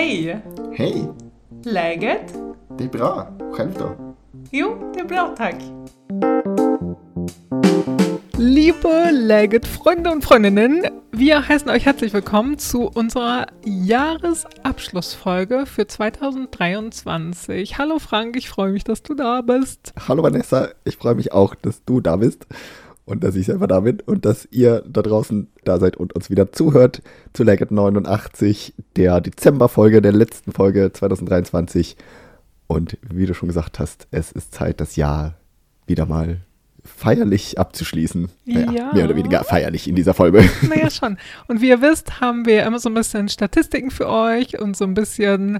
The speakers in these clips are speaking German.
Hej! Hej! Läget? Det är bra. Själv då? Jo, det är bra tack. Liebe Legit-Freunde und Freundinnen, wir heißen euch herzlich willkommen zu unserer Jahresabschlussfolge für 2023. Hallo Frank, ich freue mich, dass du da bist. Hallo Vanessa, ich freue mich auch, dass du da bist und dass ich selber da bin und dass ihr da draußen da seid und uns wieder zuhört zu Legit 89, der Dezemberfolge, der letzten Folge 2023. Und wie du schon gesagt hast, es ist Zeit, das Jahr wieder mal feierlich abzuschließen. Naja, Ja. Mehr oder weniger feierlich in dieser Folge. Naja, schon. Und wie ihr wisst, haben wir immer so ein bisschen Statistiken für euch und so ein bisschen,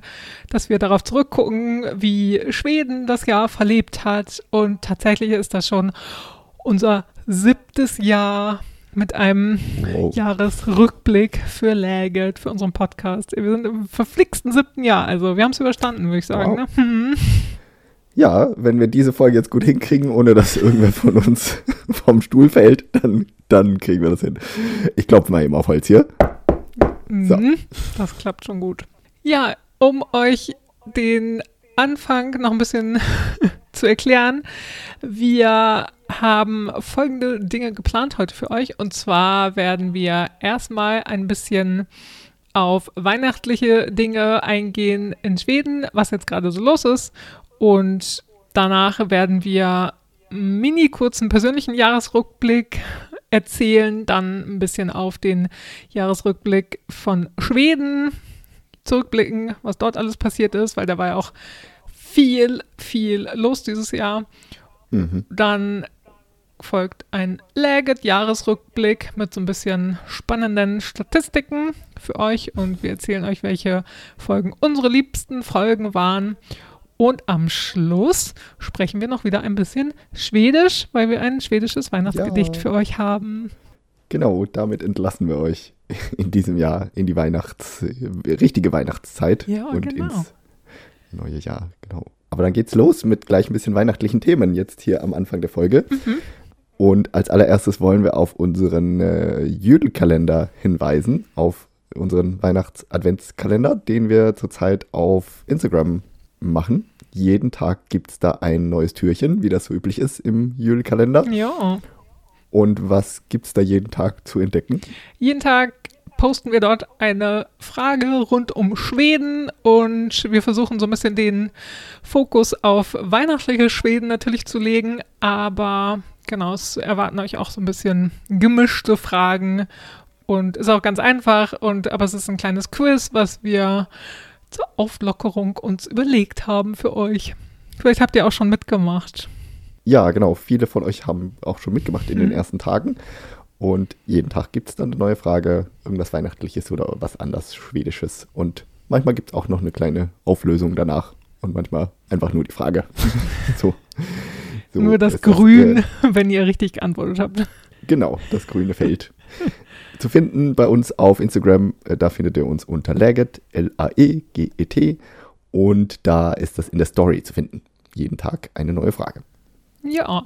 dass wir darauf zurückgucken, wie Schweden das Jahr verlebt hat. Und tatsächlich ist das schon unser siebtes Jahr mit einem Wow. Jahresrückblick für Läget, für unseren Podcast. Wir sind im verflixten siebten Jahr, also wir haben es überstanden, würde ich sagen. Wow. Ne? Hm. Ja, wenn wir diese Folge jetzt gut hinkriegen, ohne dass irgendwer von uns vom Stuhl fällt, dann, dann kriegen wir das hin. Ich klopfe mal eben auf Holz hier. So. Mhm, Das klappt schon gut. Ja, um euch den Anfang noch ein bisschen zu erklären, wir haben folgende Dinge geplant heute für euch. Und zwar werden wir erstmal ein bisschen auf weihnachtliche Dinge eingehen in Schweden, was jetzt gerade so los ist. Und danach werden wir einen mini kurzen persönlichen Jahresrückblick erzählen, dann ein bisschen auf den Jahresrückblick von Schweden zurückblicken, was dort alles passiert ist, weil da war ja auch viel, viel los dieses Jahr. Mhm. Dann folgt ein Legit-Jahresrückblick mit so ein bisschen spannenden Statistiken für euch und wir erzählen euch, welche Folgen unsere liebsten Folgen waren. Und am Schluss sprechen wir noch wieder ein bisschen Schwedisch, weil wir ein schwedisches Weihnachtsgedicht Ja. für euch haben. Genau, damit entlassen wir euch in diesem Jahr in die Weihnachts-, richtige Weihnachtszeit Ja, und genau. ins neue Jahr, genau. Aber dann geht's los mit gleich ein bisschen weihnachtlichen Themen jetzt hier am Anfang der Folge. Mhm. Und als allererstes wollen wir auf unseren äh, Jüdelkalender hinweisen, auf unseren Weihnachts-Adventskalender, den wir zurzeit auf Instagram machen. Jeden Tag gibt's da ein neues Türchen, wie das so üblich ist im Jüdelkalender. Ja. Und was gibt's da jeden Tag zu entdecken? Jeden Tag posten wir dort eine Frage rund um Schweden und wir versuchen so ein bisschen den Fokus auf weihnachtliche Schweden natürlich zu legen, aber genau, es erwarten euch auch so ein bisschen gemischte Fragen und ist auch ganz einfach und aber es ist ein kleines Quiz, was wir zur Auflockerung uns überlegt haben für euch. Vielleicht habt ihr auch schon mitgemacht. Ja, genau. Viele von euch haben auch schon mitgemacht in den Mhm. ersten Tagen. Und jeden Tag gibt es dann eine neue Frage, irgendwas Weihnachtliches oder was anders Schwedisches. Und manchmal gibt es auch noch eine kleine Auflösung danach. Und manchmal einfach nur die Frage. so. So Nur das Grün, äh, wenn ihr richtig geantwortet habt. genau, das grüne Feld. Zu finden bei uns auf Instagram, äh, da findet ihr uns unter Laget, L-A-E-G-E-T. Und da ist das in der Story zu finden. Jeden Tag eine neue Frage. Ja.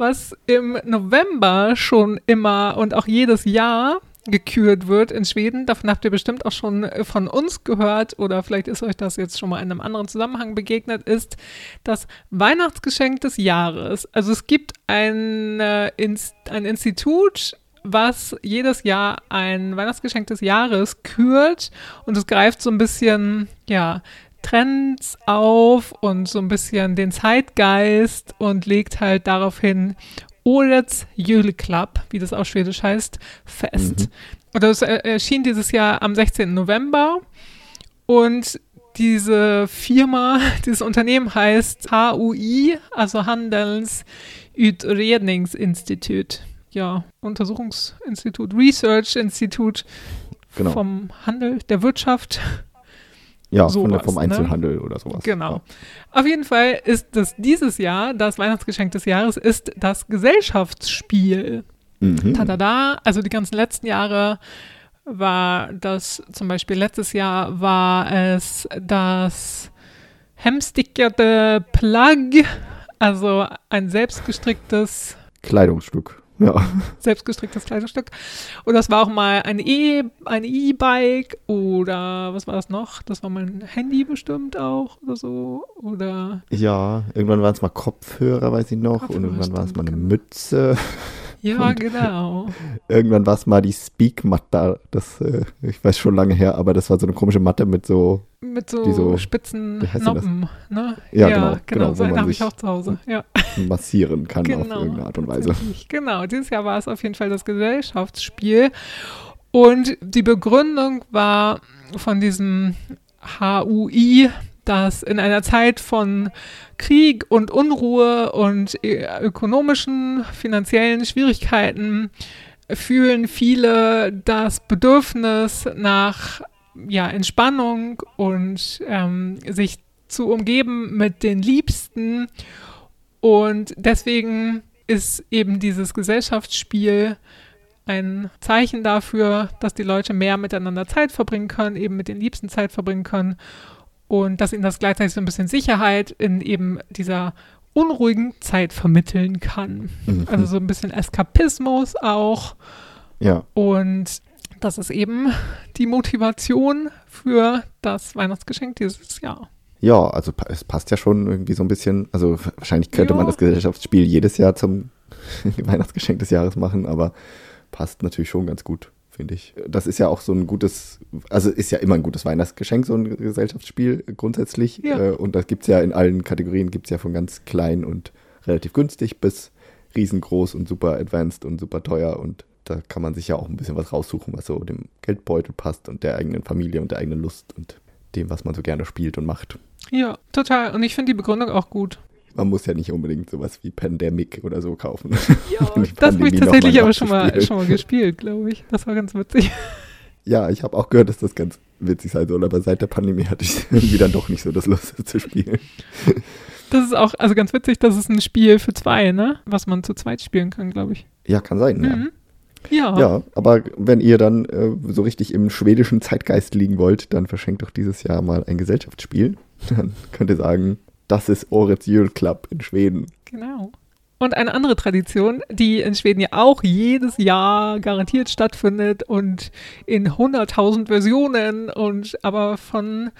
Was im November schon immer und auch jedes Jahr gekürt wird in Schweden, davon habt ihr bestimmt auch schon äh, von uns gehört oder vielleicht ist euch das jetzt schon mal in einem anderen Zusammenhang begegnet, ist das Weihnachtsgeschenk des Jahres. Also es gibt ein, äh, Inst ein Institut, was jedes Jahr ein Weihnachtsgeschenk des Jahres kürt und es greift so ein bisschen, ja, Trends auf und so ein bisschen den Zeitgeist und legt halt daraufhin Årets Julklapp, wie das auf Schwedisch heißt, fest. Und das er- erschien dieses Jahr am 16. November und diese Firma, dieses Unternehmen heißt HUI, also Handelsutredningsinstitut. Ja, Untersuchungsinstitut, Research Institut Genau. vom Handel, der Wirtschaft. Ja, von der, vom ne? Einzelhandel oder sowas. Genau. Auf jeden Fall ist es dieses Jahr, das Weihnachtsgeschenk des Jahres, ist das Gesellschaftsspiel. Ja. Mhm. Tada! Also die ganzen letzten Jahre war das, zum Beispiel letztes Jahr war es das hemstickerte Plug, also ein selbstgestricktes Kleidungsstück. Ja. Selbstgestricktes Kleidungsstück. Und das war auch mal ein E, ein E-Bike oder was war das noch? Das war mein Handy bestimmt auch oder so. Oder Ja, irgendwann waren es mal Kopfhörer, weiß ich noch. Kopfhörer, und irgendwann war es mal eine genau. Mütze. Ja, Und- genau. Irgendwann war es mal die Speak-Matte. Das, äh, ich weiß schon lange her, aber das war so eine komische Matte mit so, Mit so, so- spitzen? Noppen, ne? Ja, genau, genau, wo so eine habe ich auch zu Hause. Ja, massieren kann auf genau. irgendeine Art und Weise. Genau, dieses Jahr war es auf jeden Fall das Gesellschaftsspiel. Und die Begründung war von diesem HUI, dass in einer Zeit von Krieg und Unruhe und äh, ökonomischen, finanziellen Schwierigkeiten fühlen viele das Bedürfnis nach ja, Entspannung und ähm, sich zu umgeben mit den Liebsten. Und deswegen ist eben dieses Gesellschaftsspiel ein Zeichen dafür, dass die Leute mehr miteinander Zeit verbringen können, eben mit den Liebsten Zeit verbringen können und dass ihnen das gleichzeitig so ein bisschen Sicherheit in eben dieser unruhigen Zeit vermitteln kann. Mhm. Also so ein bisschen Eskapismus auch. ja, Und das ist eben die Motivation für das Weihnachtsgeschenk dieses Jahr. ja, also es passt ja schon irgendwie so ein bisschen. Also wahrscheinlich könnte Ja. man das Gesellschaftsspiel jedes Jahr zum Weihnachtsgeschenk des Jahres machen, aber passt natürlich schon ganz gut, finde ich. Das ist ja auch so ein gutes, also ist ja immer ein gutes Weihnachtsgeschenk, so ein Gesellschaftsspiel grundsätzlich. Ja. Äh, Und das gibt es ja in allen Kategorien, gibt es ja von ganz klein und relativ günstig bis riesengroß und super advanced und super teuer und da kann man sich ja auch ein bisschen was raussuchen, was so dem Geldbeutel passt und der eigenen Familie und der eigenen Lust und dem, was man so gerne spielt und macht. Ja, total. Und ich finde die Begründung auch gut. Man muss ja nicht unbedingt sowas wie Pandemic oder so kaufen. Ja, das habe ich tatsächlich aber schon mal, schon mal gespielt, glaube ich. Das war ganz witzig. Ja, ich habe auch gehört, dass das ganz witzig sein soll, aber seit der Pandemie hatte ich irgendwie dann doch nicht so das Lust zu spielen. Das ist auch, also ganz witzig, das ist ein Spiel für zwei, ne? Was man zu zweit spielen kann, glaube ich. Ja, kann sein, ja. Mhm. Ja. Ja, aber wenn ihr dann äh, so richtig im schwedischen Zeitgeist liegen wollt, dann verschenkt doch dieses Jahr mal ein Gesellschaftsspiel. Dann könnt ihr sagen, das ist Årets Julklapp in Schweden. Genau. Und eine andere Tradition, die in Schweden ja auch jedes Jahr garantiert stattfindet und in 100.000 Versionen und aber von,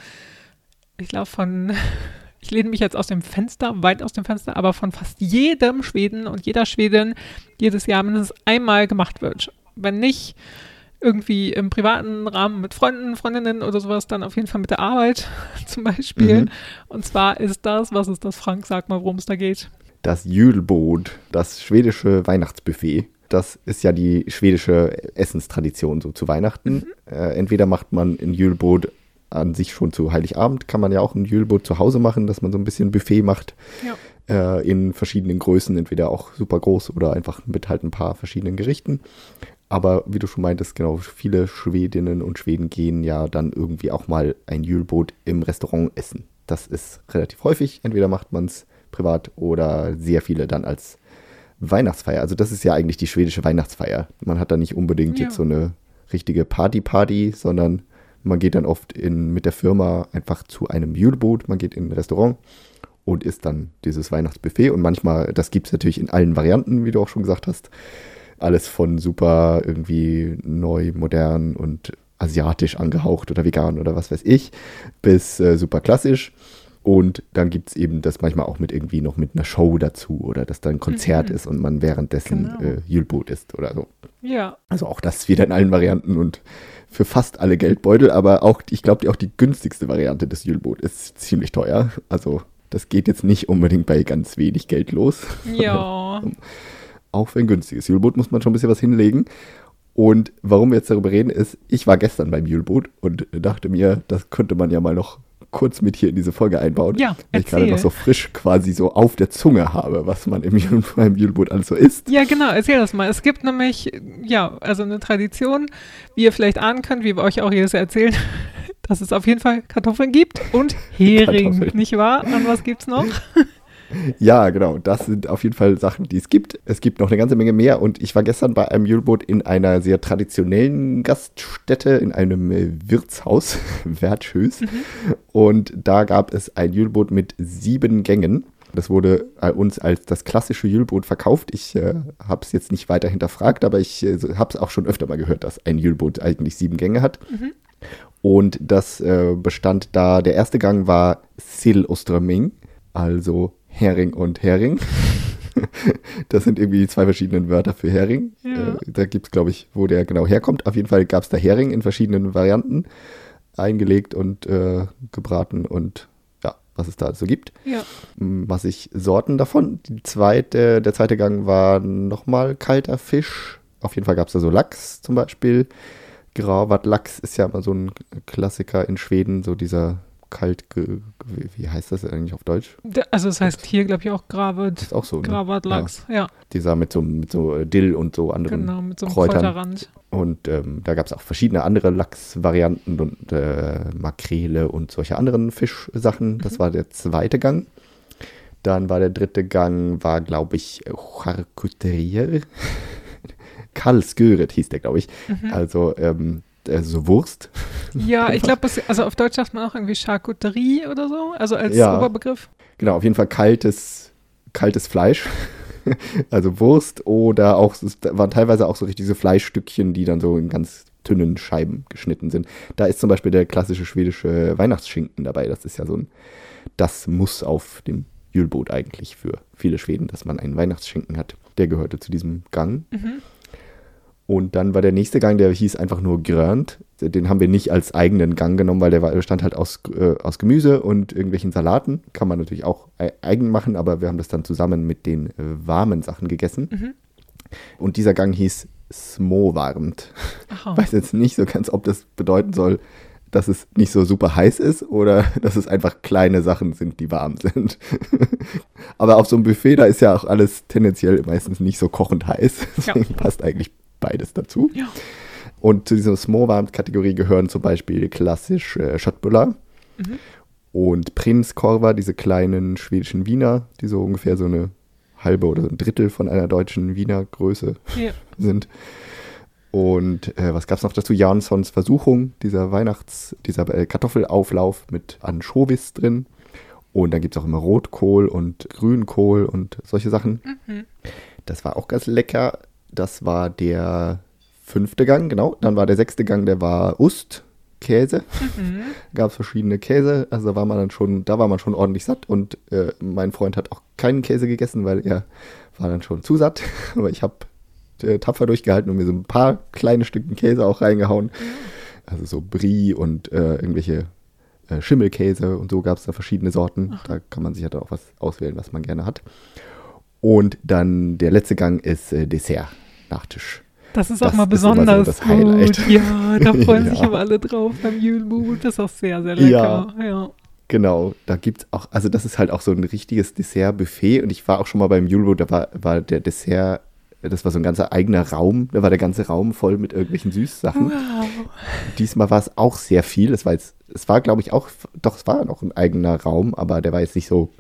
ich glaube von, ich lehne mich jetzt aus dem Fenster, weit aus dem Fenster, aber von fast jedem Schweden und jeder Schwedin jedes Jahr mindestens einmal gemacht wird. Wenn nicht irgendwie im privaten Rahmen mit Freunden, Freundinnen oder sowas, dann auf jeden Fall mit der Arbeit zum Beispiel. Mhm. Und zwar ist das, was ist das, Frank? Sag mal, worum es da geht. Das Julbord, das schwedische Weihnachtsbuffet. Das ist ja die schwedische Essenstradition so zu Weihnachten. Äh, entweder macht man ein Julbord an sich schon zu Heiligabend, kann man ja auch ein Julbord zu Hause machen, dass man so ein bisschen Buffet macht Ja. äh, in verschiedenen Größen, entweder auch super groß oder einfach mit halt ein paar verschiedenen Gerichten. Aber wie du schon meintest, genau, viele Schwedinnen und Schweden gehen ja dann irgendwie auch mal ein Julbord im Restaurant essen. Das ist relativ häufig. Entweder macht man es privat oder sehr viele dann als Weihnachtsfeier. Also das ist ja eigentlich die schwedische Weihnachtsfeier. Man hat da nicht unbedingt Ja. jetzt so eine richtige Party-Party, sondern man geht dann oft in, mit der Firma einfach zu einem Julbord. Man geht in ein Restaurant und isst dann dieses Weihnachtsbuffet. Und manchmal, das gibt es natürlich in allen Varianten, wie du auch schon gesagt hast. Alles von super irgendwie neu, modern und asiatisch angehaucht oder vegan oder was weiß ich, bis äh, super klassisch. Und dann gibt es eben das manchmal auch mit irgendwie noch mit einer Show dazu oder dass da ein Konzert Mhm. ist und man währenddessen Genau. äh, Julbord isst oder so. Ja, Also auch das wieder in allen Varianten und für fast alle Geldbeutel, aber auch, ich glaube, auch die günstigste Variante des Julbord ist ziemlich teuer. Also das geht jetzt nicht unbedingt bei ganz wenig Geld los. ja. Auch für ein günstiges Julbord muss man schon ein bisschen was hinlegen. Und warum wir jetzt darüber reden, ist, ich war gestern beim Julbord und dachte mir, das könnte man ja mal noch kurz mit hier in diese Folge einbauen. Ja, weil ich gerade noch so frisch quasi so auf der Zunge habe, was man im Julbord alles so isst. Ja, genau, erzähl das mal. Es gibt nämlich, ja, also eine Tradition, wie ihr vielleicht ahnen könnt, wie wir euch auch jedes Jahr erzählen, dass es auf jeden Fall Kartoffeln gibt und Hering, nicht wahr? Und was gibt's noch? Ja, genau. Das sind auf jeden Fall Sachen, die es gibt. Es gibt noch eine ganze Menge mehr und ich war gestern bei einem Julbord in einer sehr traditionellen Gaststätte, in einem äh, Wirtshaus, Wertschös. Und da gab es ein Julbord mit sieben Gängen. Das wurde äh, uns als das klassische Jülbrot verkauft. Ich äh, habe es jetzt nicht weiter hinterfragt, aber ich äh, habe es auch schon öfter mal gehört, dass ein Jülbrot eigentlich sieben Gänge hat. Mhm. Und das äh, bestand da, der erste Gang war Sil Oströmming, also Hering und Hering. das sind irgendwie die zwei verschiedenen Wörter für Hering. Ja. Äh, da gibt es, glaube ich, wo der genau herkommt. Auf jeden Fall gab es da Hering in verschiedenen Varianten, eingelegt und äh, gebraten und ja, was es da so gibt. Ja. M, Was ich Sorten davon. Die zweite, der zweite Gang war nochmal kalter Fisch. Auf jeden Fall gab es da so Lachs zum Beispiel. Grauwart Lachs ist ja immer so ein Klassiker in Schweden, so dieser kalt, ge- wie heißt das eigentlich auf Deutsch? Also es heißt hier, glaube ich, auch Gravet, Ist auch so, ne? Gravat Lachs. Ja, Dieser mit so, mit so äh, Dill und so anderen. genau, mit so einem Kräutern. Kräuterrand. Und ähm, da gab es auch verschiedene andere Lachsvarianten und äh, Makrele und solche anderen Fischsachen. Das war der zweite Gang. Dann war der dritte Gang, war glaube ich Charcuterie. Kalsgöret hieß der, glaube ich. Also ähm, äh, so Wurst. Ja, ich glaube, also auf Deutsch sagt man auch irgendwie Charcuterie oder so, also als Ja. Oberbegriff. Genau, auf jeden Fall kaltes, kaltes Fleisch. also Wurst oder auch, es waren teilweise auch so richtig so Fleischstückchen, die dann so in ganz dünnen Scheiben geschnitten sind. Da ist zum Beispiel der klassische schwedische Weihnachtsschinken dabei. Das ist ja so ein, das muss auf dem Jülboot eigentlich für viele Schweden, dass man einen Weihnachtsschinken hat. Der gehörte zu diesem Gang. Und dann war der nächste Gang, der hieß einfach nur Grönt. Den haben wir nicht als eigenen Gang genommen, weil der bestand halt aus, äh, aus Gemüse und irgendwelchen Salaten. Kann man natürlich auch ei- eigen machen, aber wir haben das dann zusammen mit den äh, warmen Sachen gegessen. Und dieser Gang hieß Smowarmt. Aha. Weiß jetzt nicht so ganz, ob das bedeuten soll, dass es nicht so super heiß ist oder dass es einfach kleine Sachen sind, die warm sind. Aber auf so einem Buffet, da ist ja auch alles tendenziell meistens nicht so kochend heiß. Deswegen passt eigentlich beides dazu. Ja. Und zu dieser Småvarmt-Kategorie gehören zum Beispiel klassisch äh, Schöttbullar und Prinskorva, diese kleinen schwedischen Wiener, die so ungefähr so eine halbe oder so ein Drittel von einer deutschen Wiener Größe Ja. sind. Und äh, was gab es noch dazu? Janssons Versuchung, dieser Weihnachts-, dieser äh, Kartoffelauflauf mit Anchovies drin. Und dann gibt es auch immer Rotkohl und Grünkohl und solche Sachen. Das war auch ganz lecker. Das war der fünfte Gang, genau. Dann war der sechste Gang, der war Ust, Käse. Gab es verschiedene Käse. Also da war man dann schon, da war man schon ordentlich satt. Und äh, mein Freund hat auch keinen Käse gegessen, weil er war dann schon zu satt. Aber ich habe äh, tapfer durchgehalten und mir so ein paar kleine Stücken Käse auch reingehauen. Also so Brie und äh, irgendwelche äh, Schimmelkäse und so gab es da verschiedene Sorten. Da kann man sich ja dann auch was auswählen, was man gerne hat. Und dann der letzte Gang ist äh, Dessert, Nachtisch. Das ist auch Das mal ist immer so besonders das gut. Highlight. Ja, da freuen sich Ja. aber alle drauf beim Julmut. Das ist auch sehr, sehr lecker. Ja. Genau, da gibt es auch, also das ist halt auch so ein richtiges Dessert-Buffet und ich war auch schon mal beim Julbo, da war, war der Dessert, das war so ein ganzer eigener Raum, da war der ganze Raum voll mit irgendwelchen Süßsachen. Wow. Diesmal war es auch sehr viel, es war jetzt, es war glaube ich auch, doch es war noch ein eigener Raum, aber der war jetzt nicht so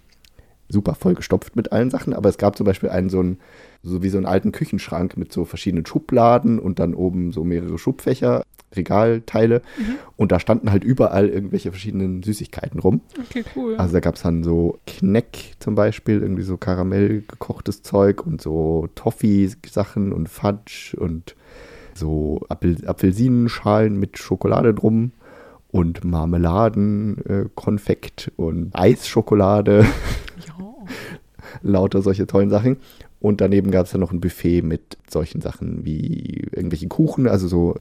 super voll gestopft mit allen Sachen, aber es gab zum Beispiel einen so einen, so wie so einen alten Küchenschrank mit so verschiedenen Schubladen und dann oben so mehrere Schubfächer, Regalteile und da standen halt überall irgendwelche verschiedenen Süßigkeiten rum. Okay, cool. Also da gab es dann so Kneck zum Beispiel, irgendwie so Karamell gekochtes Zeug und so Toffee-Sachen und Fudge und so Apfel Apfelsinenschalen mit Schokolade drum und Marmeladen, äh, Konfekt und Eisschokolade. lauter solche tollen Sachen. Und daneben gab es dann noch ein Buffet mit solchen Sachen wie irgendwelche Kuchen, also so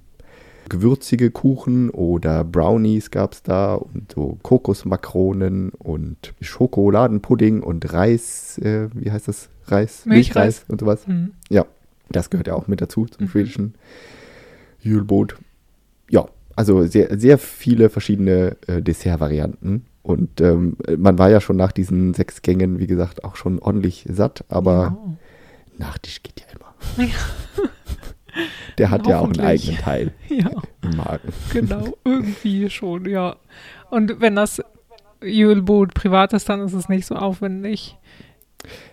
gewürzige Kuchen oder Brownies gab es da und so Kokosmakronen und Schokoladenpudding und Reis, äh, wie heißt das? Reis? Milchreis. und sowas. Hm. Ja, das gehört ja auch mit dazu zum Mhm. schwedischen Julboot. Ja, also sehr, sehr viele verschiedene äh, Dessertvarianten. Und ähm, man war ja schon nach diesen sechs Gängen, wie gesagt, auch schon ordentlich satt, aber Nachtisch geht ja immer. Der hat ja auch einen eigenen Teil Ja, im Magen. genau. Irgendwie schon, ja. Und wenn das Julboot privat ist, dann ist es nicht so aufwendig.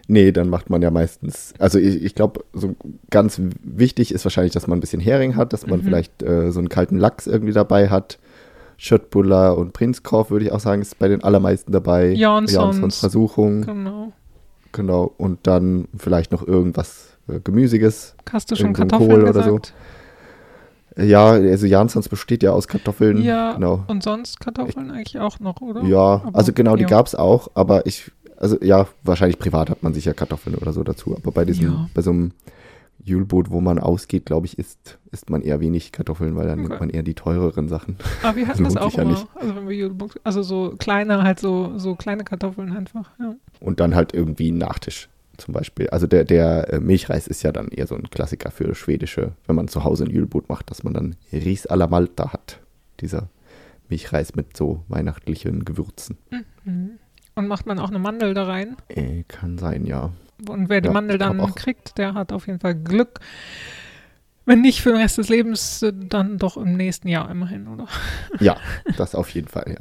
Nee, dann macht man ja meistens, also ich, ich glaube, so ganz wichtig ist wahrscheinlich, dass man ein bisschen Hering hat, dass man Mhm. vielleicht äh, so einen kalten Lachs irgendwie dabei hat. Schöttbuller und Prinzkorf würde ich auch sagen, ist bei den allermeisten dabei. Janssons. Janssons Versuchung. Genau. Genau. Und dann vielleicht noch irgendwas äh, Gemüsiges. Hast du schon Kartoffeln Kohl oder so. gesagt? Ja, also Jansons besteht ja aus Kartoffeln. Ja, Genau. und sonst Kartoffeln eigentlich auch noch, oder? Ja, Aber- also genau, die ja. gab es auch, aber ich, also ja, wahrscheinlich privat hat man sicher Kartoffeln oder so dazu. Aber bei diesem, Ja. bei so einem Julboot, wo man ausgeht, glaube ich, isst, isst man eher wenig Kartoffeln, weil dann Okay. nimmt man eher die teureren Sachen. Aber wir hatten das lohnt auch ja immer. nicht. Also wenn wir Julebox, also so kleine, halt so, so kleine Kartoffeln einfach. Ja. Und dann halt irgendwie ein Nachtisch zum Beispiel. Also der, der äh, Milchreis ist ja dann eher so ein Klassiker für schwedische, wenn man zu Hause ein Julboot macht, dass man dann Ris alla Malta hat. Dieser Milchreis mit so weihnachtlichen Gewürzen. Mhm. Und macht man auch eine Mandel da rein. Äh, kann sein, ja. Und wer die Ja, Mandel dann kriegt, der hat auf jeden Fall Glück. Wenn nicht für den Rest des Lebens, dann doch im nächsten Jahr immerhin, oder? Ja, das auf jeden Fall,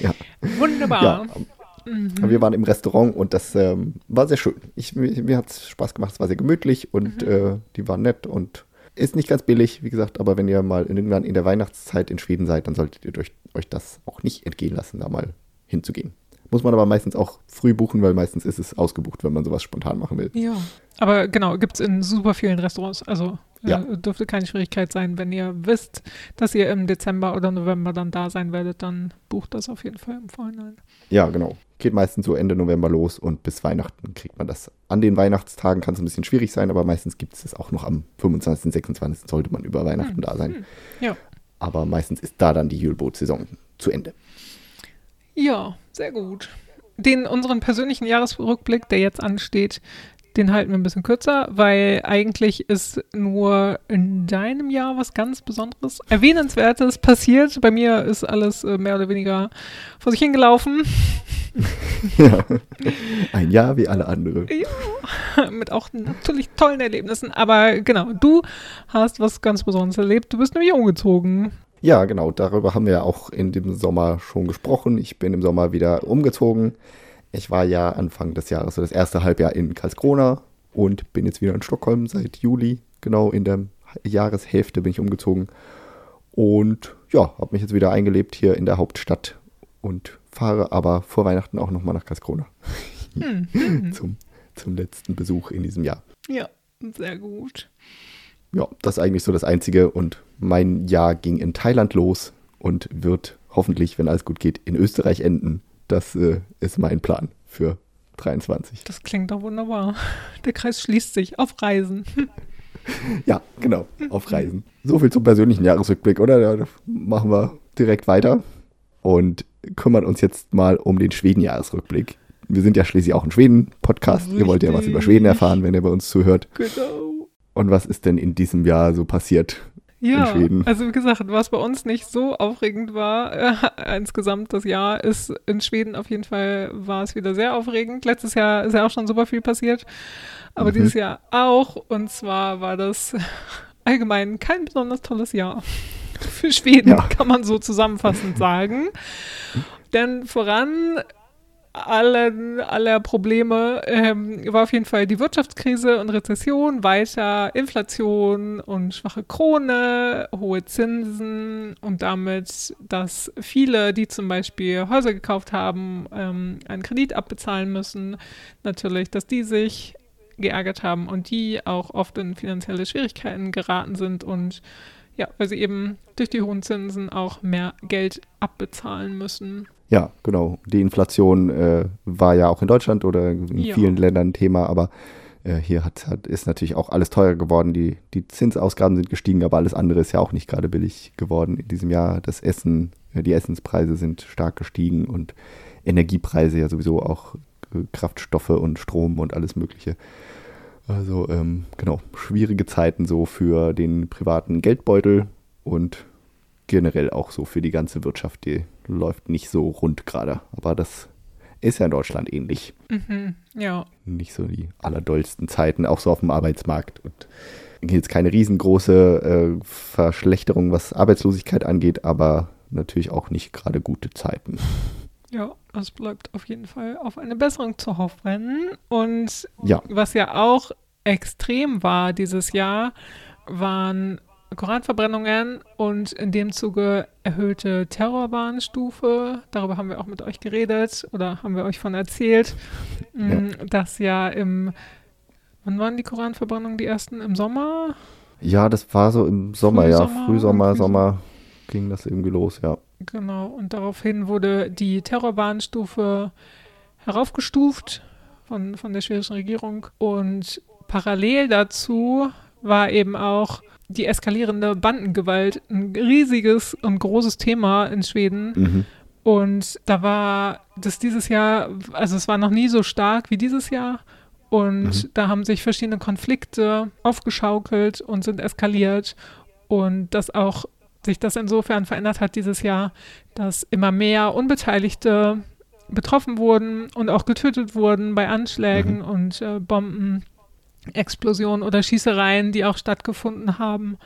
ja. Wunderbar. Ja, Mhm. wir waren im Restaurant und das ähm, war sehr schön. Ich, mir mir hat es Spaß gemacht, es war sehr gemütlich und Mhm. äh, die waren nett und ist nicht ganz billig, wie gesagt, aber wenn ihr mal irgendwann in der Weihnachtszeit in Schweden seid, dann solltet ihr euch, euch das auch nicht entgehen lassen, da mal hinzugehen. Muss man aber meistens auch früh buchen, weil meistens ist es ausgebucht, wenn man sowas spontan machen will. Ja. Aber genau, gibt es in super vielen Restaurants. Also äh, Ja. dürfte keine Schwierigkeit sein. Wenn ihr wisst, dass ihr im Dezember oder November dann da sein werdet, dann bucht das auf jeden Fall im Vorhinein. Ja, genau. Geht meistens so Ende November los und bis Weihnachten kriegt man das. An den Weihnachtstagen kann es ein bisschen schwierig sein, aber meistens gibt es das auch noch am 25., 26. sollte man über Weihnachten Hm, da sein. hm. Ja. Aber meistens ist da dann die Julboot-Saison zu Ende. Ja, sehr gut. Den unseren persönlichen Jahresrückblick, der jetzt ansteht, den halten wir ein bisschen kürzer, weil eigentlich ist nur in deinem Jahr was ganz Besonderes, Erwähnenswertes passiert. Bei mir ist alles äh, mehr oder weniger vor sich hingelaufen. Ja. Ein Jahr wie alle andere. mit auch natürlich tollen Erlebnissen. Aber genau, du hast was ganz Besonderes erlebt. Du bist nämlich umgezogen. Ja, genau. Darüber haben wir ja auch in dem Sommer schon gesprochen. Ich bin im Sommer wieder umgezogen. Ich war ja Anfang des Jahres, so das erste Halbjahr in Karlskrona und bin jetzt wieder in Stockholm seit Juli. Genau in der Jahreshälfte bin ich umgezogen. Und ja, habe mich jetzt wieder eingelebt hier in der Hauptstadt und fahre aber vor Weihnachten auch nochmal nach Karlskrona Hm, hm. zum, zum letzten Besuch in diesem Jahr. Ja, sehr gut. Ja, das ist eigentlich so das Einzige. Und mein Jahr ging in Thailand los und wird hoffentlich, wenn alles gut geht, in Österreich enden. Das äh, ist mein Plan für 23. Das klingt doch wunderbar. Der Kreis schließt sich auf Reisen. Ja, genau, auf Reisen. So viel zum persönlichen Jahresrückblick, oder? Da machen wir direkt weiter und kümmern uns jetzt mal um den Schweden-Jahresrückblick. Wir sind ja schließlich auch ein Schweden-Podcast. Ihr wollt ja was über Schweden erfahren, wenn ihr bei uns zuhört. Genau. Und was ist denn in diesem Jahr so passiert? Ja, Schweden. also wie gesagt, was bei uns nicht so aufregend war, äh, insgesamt das Jahr ist in Schweden auf jeden Fall war es wieder sehr aufregend. Letztes Jahr ist ja auch schon super viel passiert, aber Mhm. dieses Jahr auch. Und zwar war das allgemein kein besonders tolles Jahr. Für Schweden Ja. kann man so zusammenfassend sagen. Denn voran allen, aller Probleme ähm, war auf jeden Fall die Wirtschaftskrise und Rezession, weiter Inflation und schwache Krone, hohe Zinsen und damit, dass viele, die zum Beispiel Häuser gekauft haben, ähm, einen Kredit abbezahlen müssen, natürlich, dass die sich geärgert haben und die auch oft in finanzielle Schwierigkeiten geraten sind und ja, weil sie eben durch die hohen Zinsen auch mehr Geld abbezahlen müssen. Ja, genau. Die Inflation äh, war ja auch in Deutschland oder in Ja. vielen Ländern Thema, aber äh, hier hat, hat, ist natürlich auch alles teurer geworden. Die, die Zinsausgaben sind gestiegen, aber alles andere ist ja auch nicht gerade billig geworden in diesem Jahr. Das Essen, äh, die Essenspreise sind stark gestiegen und Energiepreise ja sowieso auch äh, Kraftstoffe und Strom und alles Mögliche. Also ähm, genau, schwierige Zeiten so für den privaten Geldbeutel und generell auch so für die ganze Wirtschaft, die läuft nicht so rund gerade. Aber das ist ja in Deutschland ähnlich. Mhm, ja, Nicht so die allerdollsten Zeiten, auch so auf dem Arbeitsmarkt. Und jetzt keine riesengroße äh, Verschlechterung, was Arbeitslosigkeit angeht, aber natürlich auch nicht gerade gute Zeiten. ja, es bleibt auf jeden Fall auf eine Besserung zu hoffen. Und Ja, was ja auch extrem war dieses Jahr, waren Koranverbrennungen und in dem Zuge erhöhte Terrorwarnstufe. Darüber haben wir auch mit euch geredet oder haben wir euch von erzählt, ja. Mm, dass ja im, wann waren die Koranverbrennungen die ersten? Im Sommer? Ja, das war so im Sommer, Frühsommer, ja. Frühsommer, Sommer ging das irgendwie los, ja. Genau, und daraufhin wurde die Terrorwarnstufe heraufgestuft von, von der schwedischen Regierung und parallel dazu war eben auch die eskalierende Bandengewalt ein riesiges und großes Thema in Schweden. Mhm. Und da war das dieses Jahr, also es war noch nie so stark wie dieses Jahr. Und mhm. da haben sich verschiedene Konflikte aufgeschaukelt und sind eskaliert. Und dass auch sich das insofern verändert hat dieses Jahr, dass immer mehr Unbeteiligte betroffen wurden und auch getötet wurden bei Anschlägen mhm. und äh, Bomben Explosionen oder Schießereien, die auch stattgefunden haben.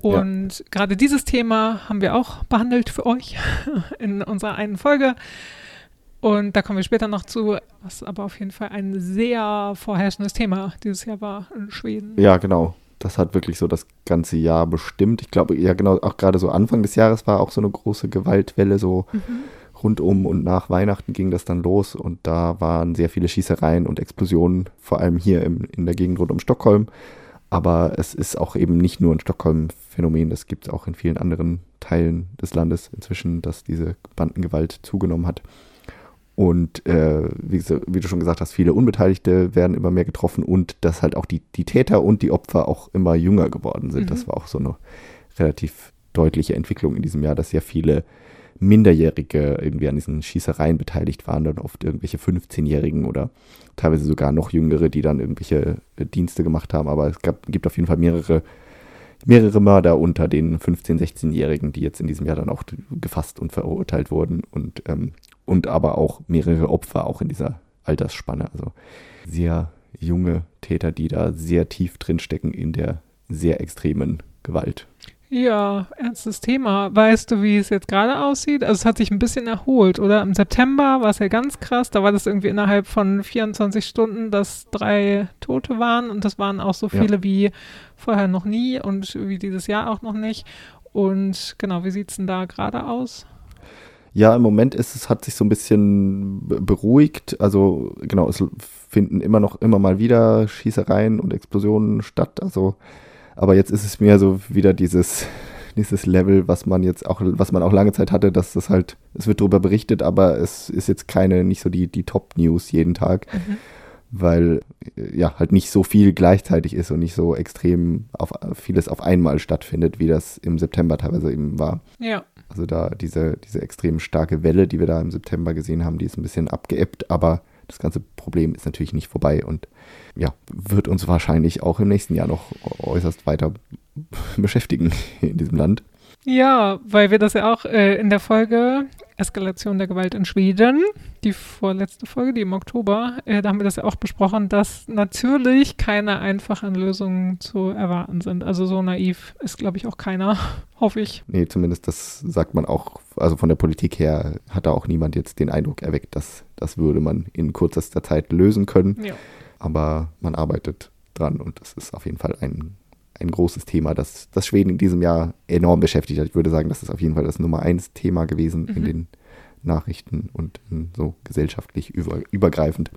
Und ja. gerade dieses Thema haben wir auch behandelt für euch in unserer einen Folge. Und da kommen wir später noch zu, was aber auf jeden Fall ein sehr vorherrschendes Thema dieses Jahr war in Schweden. Ja, genau. Das hat wirklich so das ganze Jahr bestimmt. Ich glaube, ja, genau, auch gerade so Anfang des Jahres war auch so eine große Gewaltwelle, so mhm rund um und nach Weihnachten ging das dann los und da waren sehr viele Schießereien und Explosionen, vor allem hier im, in der Gegend rund um Stockholm. Aber es ist auch eben nicht nur ein Stockholm-Phänomen, das gibt es auch in vielen anderen Teilen des Landes inzwischen, dass diese Bandengewalt zugenommen hat. Und äh, wie, wie, du schon gesagt hast, viele Unbeteiligte werden immer mehr getroffen und dass halt auch die, die Täter und die Opfer auch immer jünger geworden sind. Mhm. Das war auch so eine relativ deutliche Entwicklung in diesem Jahr, dass sehr viele Minderjährige irgendwie an diesen Schießereien beteiligt waren, dann oft irgendwelche 15-Jährigen oder teilweise sogar noch Jüngere, die dann irgendwelche äh, Dienste gemacht haben. Aber es gab, gibt auf jeden Fall mehrere, mehrere Mörder unter den 15-, 16-Jährigen, die jetzt in diesem Jahr dann auch gefasst und verurteilt wurden und, ähm, und aber auch mehrere Opfer auch in dieser Altersspanne. Also sehr junge Täter, die da sehr tief drinstecken in der sehr extremen Gewalt. Ja, ernstes Thema. Weißt du, wie es jetzt gerade aussieht? Also es hat sich ein bisschen erholt, oder? Im September war es ja ganz krass. Da war das irgendwie innerhalb von 24 Stunden, dass drei Tote waren. Und das waren auch so viele ja. wie vorher noch nie und wie dieses Jahr auch noch nicht. Und genau, wie sieht es denn da gerade aus? Ja, im Moment ist es, hat sich so ein bisschen beruhigt. Also genau, es finden immer noch immer mal wieder Schießereien und Explosionen statt. Also aber jetzt ist es mir so wieder dieses, dieses Level, was man jetzt auch, was man auch lange Zeit hatte, dass das halt, es wird darüber berichtet, aber es ist jetzt keine, nicht so die, die Top-News jeden Tag. Mhm. Weil ja halt nicht so viel gleichzeitig ist und nicht so extrem auf vieles auf einmal stattfindet, wie das im September teilweise eben war. Ja. Also da diese, diese extrem starke Welle, die wir da im September gesehen haben, die ist ein bisschen abgeebbt, aber das ganze Problem ist natürlich nicht vorbei und ja, wird uns wahrscheinlich auch im nächsten Jahr noch äußerst weiter beschäftigen in diesem Land. Ja, weil wir das ja auch äh, in der Folge Eskalation der Gewalt in Schweden, die vorletzte Folge, die im Oktober, äh, da haben wir das ja auch besprochen, dass natürlich keine einfachen Lösungen zu erwarten sind. Also so naiv ist, glaube ich, auch keiner, hoffe ich. Nee, zumindest das sagt man auch, also von der Politik her hat da auch niemand jetzt den Eindruck erweckt, dass das würde man in kürzester Zeit lösen können. Ja. Aber man arbeitet dran und das ist auf jeden Fall ein ein großes Thema, das, das Schweden in diesem Jahr enorm beschäftigt hat. Ich würde sagen, das ist auf jeden Fall das Nummer eins Thema gewesen mhm. in den Nachrichten und so gesellschaftlich über, übergreifend.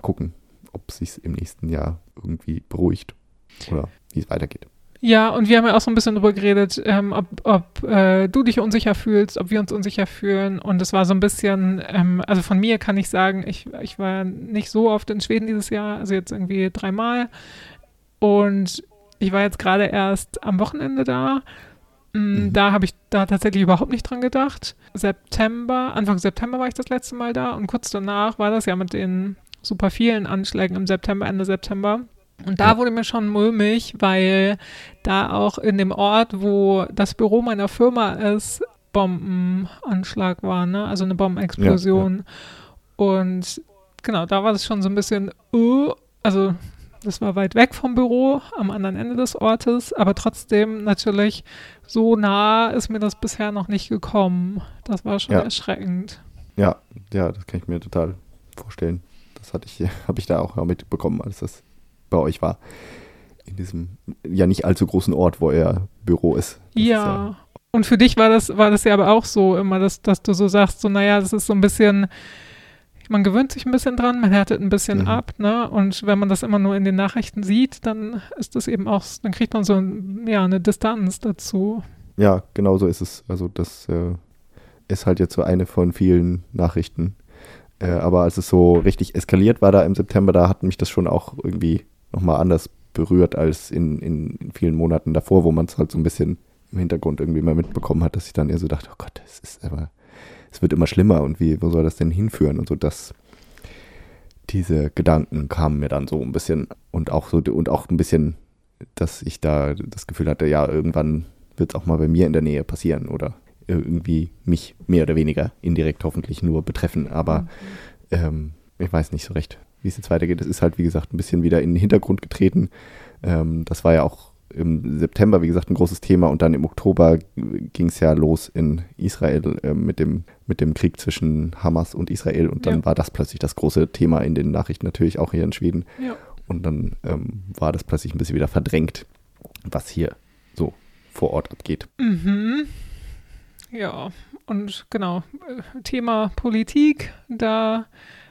Gucken, ob es sich im nächsten Jahr irgendwie beruhigt oder wie es weitergeht. Ja, und wir haben ja auch so ein bisschen darüber geredet, ähm, ob, ob äh, du dich unsicher fühlst, ob wir uns unsicher fühlen. Und es war so ein bisschen, ähm, also von mir kann ich sagen, ich, ich war nicht so oft in Schweden dieses Jahr, also jetzt irgendwie dreimal. Und ich war jetzt gerade erst am Wochenende da. Mm, mhm. Da habe ich da tatsächlich überhaupt nicht dran gedacht. September, Anfang September war ich das letzte Mal da und kurz danach war das ja mit den super vielen Anschlägen im September, Ende September. Und da wurde mir schon mulmig, weil da auch in dem Ort, wo das Büro meiner Firma ist, Bombenanschlag war, ne? Also eine Bombenexplosion. Ja, ja. Und genau, da war es schon so ein bisschen, uh, also das war weit weg vom Büro, am anderen Ende des Ortes, aber trotzdem natürlich so nah ist mir das bisher noch nicht gekommen. Das war schon ja. erschreckend. Ja, ja, das kann ich mir total vorstellen. Das hatte ich, habe ich da auch mitbekommen, als das bei euch war. in diesem ja nicht allzu großen Ort, wo er Büro ist. Das ist Ja. Und für dich war das, war das ja aber auch so immer, dass, dass du so sagst, so, naja, das ist so ein bisschen, man gewöhnt sich ein bisschen dran, man härtet ein bisschen Mhm. ab, ne? Und wenn man das immer nur in den Nachrichten sieht, dann ist das eben auch, dann kriegt man so ein, ja, eine Distanz dazu. Ja, genau so ist es. Also das äh, ist halt jetzt so eine von vielen Nachrichten. Äh, aber als es so richtig eskaliert war da im September, da hat mich das schon auch irgendwie nochmal anders berührt als in, in, in vielen Monaten davor, wo man es halt so ein bisschen im Hintergrund irgendwie mal mitbekommen hat, dass ich dann eher so dachte, oh Gott, es ist aber, es wird immer schlimmer und wie, wo soll das denn hinführen? Und so das, diese Gedanken kamen mir dann so ein bisschen und auch so und auch ein bisschen, dass ich da das Gefühl hatte, ja, irgendwann wird es auch mal bei mir in der Nähe passieren oder irgendwie mich mehr oder weniger indirekt hoffentlich nur betreffen. Aber ähm, ich weiß nicht so recht, wie es jetzt weitergeht. Es ist halt, wie gesagt, ein bisschen wieder in den Hintergrund getreten. Ähm, das war ja auch im September, wie gesagt, ein großes Thema und dann im Oktober ging es ja los in Israel äh, mit, dem, mit dem Krieg zwischen Hamas und Israel und dann Ja. war das plötzlich das große Thema in den Nachrichten, natürlich auch hier in Schweden. Ja. Und dann ähm, war das plötzlich ein bisschen wieder verdrängt, was hier so vor Ort abgeht. Mhm. Ja, und genau, äh, Thema Politik, da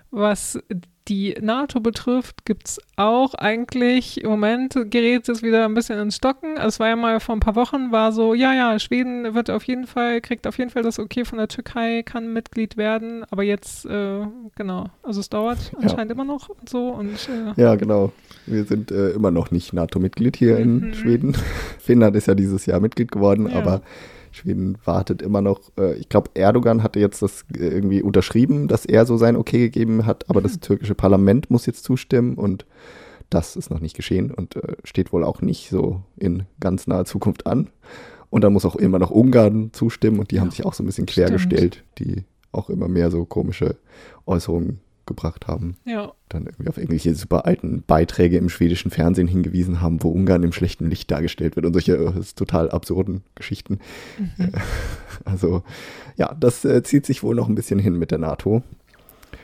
was die NATO betrifft, gibt es auch eigentlich, im Moment gerät es wieder ein bisschen ins Stocken. Also es war ja mal vor ein paar Wochen, war so, ja, ja, Schweden wird auf jeden Fall, kriegt auf jeden Fall das Okay von der Türkei, kann Mitglied werden, aber jetzt, äh, genau, also es dauert anscheinend immer noch und so und äh, Ja, genau. Wir sind äh, immer noch nicht NATO-Mitglied hier in Mhm. Schweden. Finnland ist ja dieses Jahr Mitglied geworden, Ja. aber Schweden wartet immer noch. Äh, ich glaube, Erdogan hatte jetzt das äh, irgendwie unterschrieben, dass er so sein Okay gegeben hat, aber Mhm. das türkische Parlament muss jetzt zustimmen und das ist noch nicht geschehen und äh, steht wohl auch nicht so in ganz naher Zukunft an. Und dann muss auch immer noch Ungarn zustimmen und die haben Ja, sich auch so ein bisschen quergestellt, die auch immer mehr so komische Äußerungen gebracht haben ja, dann irgendwie auf irgendwelche super alten Beiträge im schwedischen Fernsehen hingewiesen haben, wo Ungarn im schlechten Licht dargestellt wird und solche äh, total absurden Geschichten. Mhm. Also ja, das äh, zieht sich wohl noch ein bisschen hin mit der NATO.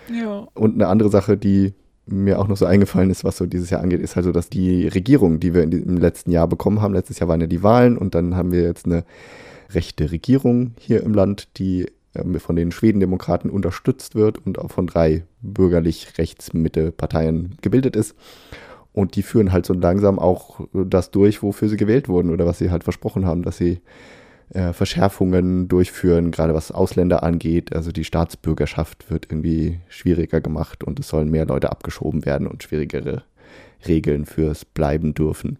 ja, Und eine andere Sache, die mir auch noch so eingefallen ist, was so dieses Jahr angeht, ist also, dass die Regierung, die wir im letzten Jahr bekommen haben, letztes Jahr waren ja die Wahlen und dann haben wir jetzt eine rechte Regierung hier im Land, die von den Schwedendemokraten unterstützt wird und auch von drei bürgerlich-rechts-Mitte-Parteien gebildet ist. Und die führen halt so langsam auch das durch, wofür sie gewählt wurden oder was sie halt versprochen haben, dass sie äh, Verschärfungen durchführen, gerade was Ausländer angeht. Also die Staatsbürgerschaft wird irgendwie schwieriger gemacht und es sollen mehr Leute abgeschoben werden und schwierigere Regeln fürs Bleiben dürfen.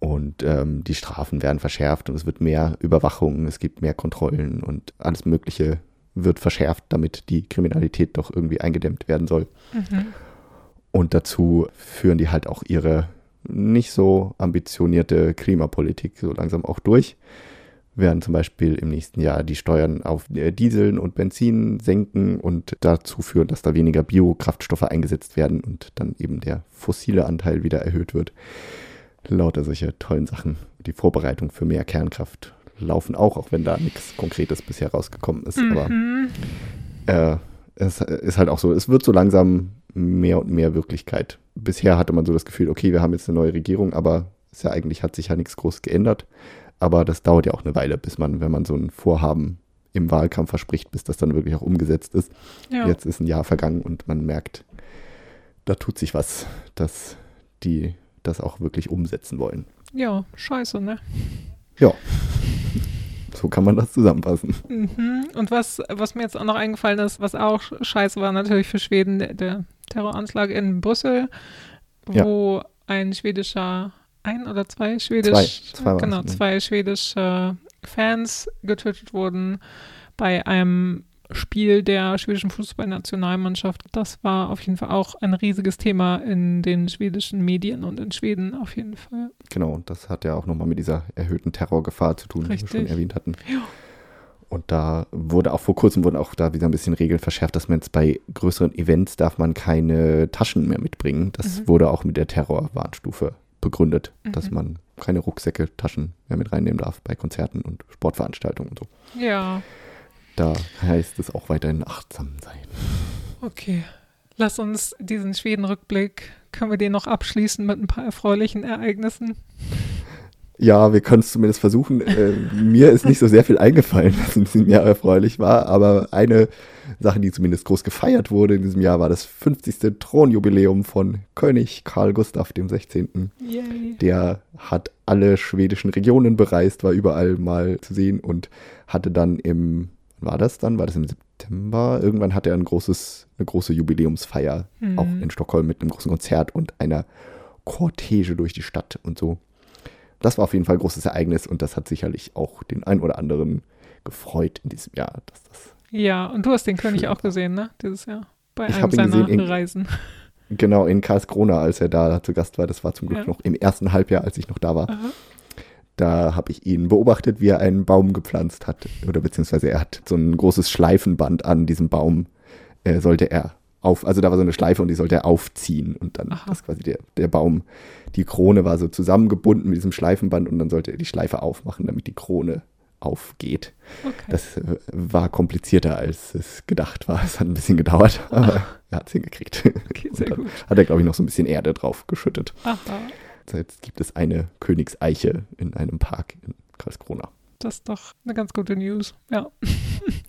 Und ähm, die Strafen werden verschärft und es wird mehr Überwachung, es gibt mehr Kontrollen und alles Mögliche wird verschärft, damit die Kriminalität doch irgendwie eingedämmt werden soll. mhm. Und dazu führen die halt auch ihre nicht so ambitionierte Klimapolitik so langsam auch durch. Werden zum Beispiel im nächsten Jahr die Steuern auf äh, Dieseln und Benzin senken und dazu führen, dass da weniger Biokraftstoffe eingesetzt werden und dann eben der fossile Anteil wieder erhöht wird. Lauter solche tollen Sachen. Die Vorbereitung für mehr Kernkraft laufen auch, auch wenn da nichts Konkretes bisher rausgekommen ist. Aber Mhm. äh, es ist halt auch so, es wird so langsam mehr und mehr Wirklichkeit. Bisher hatte man so das Gefühl, okay, wir haben jetzt eine neue Regierung, aber es ist ja eigentlich hat sich ja nichts groß geändert. Aber das dauert ja auch eine Weile, bis man, wenn man so ein Vorhaben im Wahlkampf verspricht, bis das dann wirklich auch umgesetzt ist. ja. Jetzt ist ein Jahr vergangen und man merkt, da tut sich was, dass die das auch wirklich umsetzen wollen. ja, scheiße, ne? Ja, so kann man das zusammenfassen. Mhm. Und was, was mir jetzt auch noch eingefallen ist, was auch scheiße war natürlich für Schweden, der, der Terroranschlag in Brüssel, Ja. wo ein schwedischer, ein oder zwei schwedisch, Zwei. Zwei genau, ne? zwei schwedische Fans getötet wurden bei einem Spiel der schwedischen Fußballnationalmannschaft. Das war auf jeden Fall auch ein riesiges Thema in den schwedischen Medien und in Schweden auf jeden Fall. Genau, und das hat ja auch nochmal mit dieser erhöhten Terrorgefahr zu tun, die wir schon Richtig. erwähnt hatten. Ja. Und da wurde auch vor kurzem wurden auch da wieder ein bisschen Regeln verschärft, dass man jetzt bei größeren Events darf man keine Taschen mehr mitbringen. Das Mhm. wurde auch mit der Terrorwarnstufe begründet, dass Mhm. man keine Rucksäcke, Taschen mehr mit reinnehmen darf bei Konzerten und Sportveranstaltungen und so. Ja, Da heißt es auch weiterhin achtsam sein. okay. lass uns diesen Schweden-Rückblick, können wir den noch abschließen mit ein paar erfreulichen Ereignissen? Ja, wir können es zumindest versuchen. Äh, mir ist nicht so sehr viel eingefallen, was in diesem Jahr erfreulich war, aber eine Sache, die zumindest groß gefeiert wurde in diesem Jahr, war das 50. Thronjubiläum von König Karl Gustav dem 16. Yay. Der hat alle schwedischen Regionen bereist, war überall mal zu sehen und hatte dann im, war das dann? War das im September? Irgendwann hatte er ein großes, eine große Jubiläumsfeier, Mhm. auch in Stockholm mit einem großen Konzert und einer Cortege durch die Stadt und so. Das war auf jeden Fall ein großes Ereignis und das hat sicherlich auch den ein oder anderen gefreut in diesem Jahr, dass das Ja, und du hast den König auch gesehen, ne? Dieses Jahr. Bei Ich einem seiner gesehen in- Reisen. Genau, in Karlskrona, als er da zu Gast war. Das war zum Glück Ja. noch im ersten Halbjahr, als ich noch da war. Aha. Da habe ich ihn beobachtet, wie er einen Baum gepflanzt hat. Oder beziehungsweise er hat so ein großes Schleifenband an diesem Baum, äh, sollte er auf, also da war so eine Schleife und die sollte er aufziehen. Und dann Aha. ist quasi der, der Baum, die Krone war so zusammengebunden mit diesem Schleifenband und dann sollte er die Schleife aufmachen, damit die Krone aufgeht. Okay. Das äh, war komplizierter, als es gedacht war. Es hat ein bisschen gedauert, aber er hat es hingekriegt. okay, hat er, glaube ich, noch so ein bisschen Erde drauf geschüttet. Aha. Jetzt gibt es eine Königseiche in einem Park in Karlskrona. Das ist doch eine ganz gute News. Ja.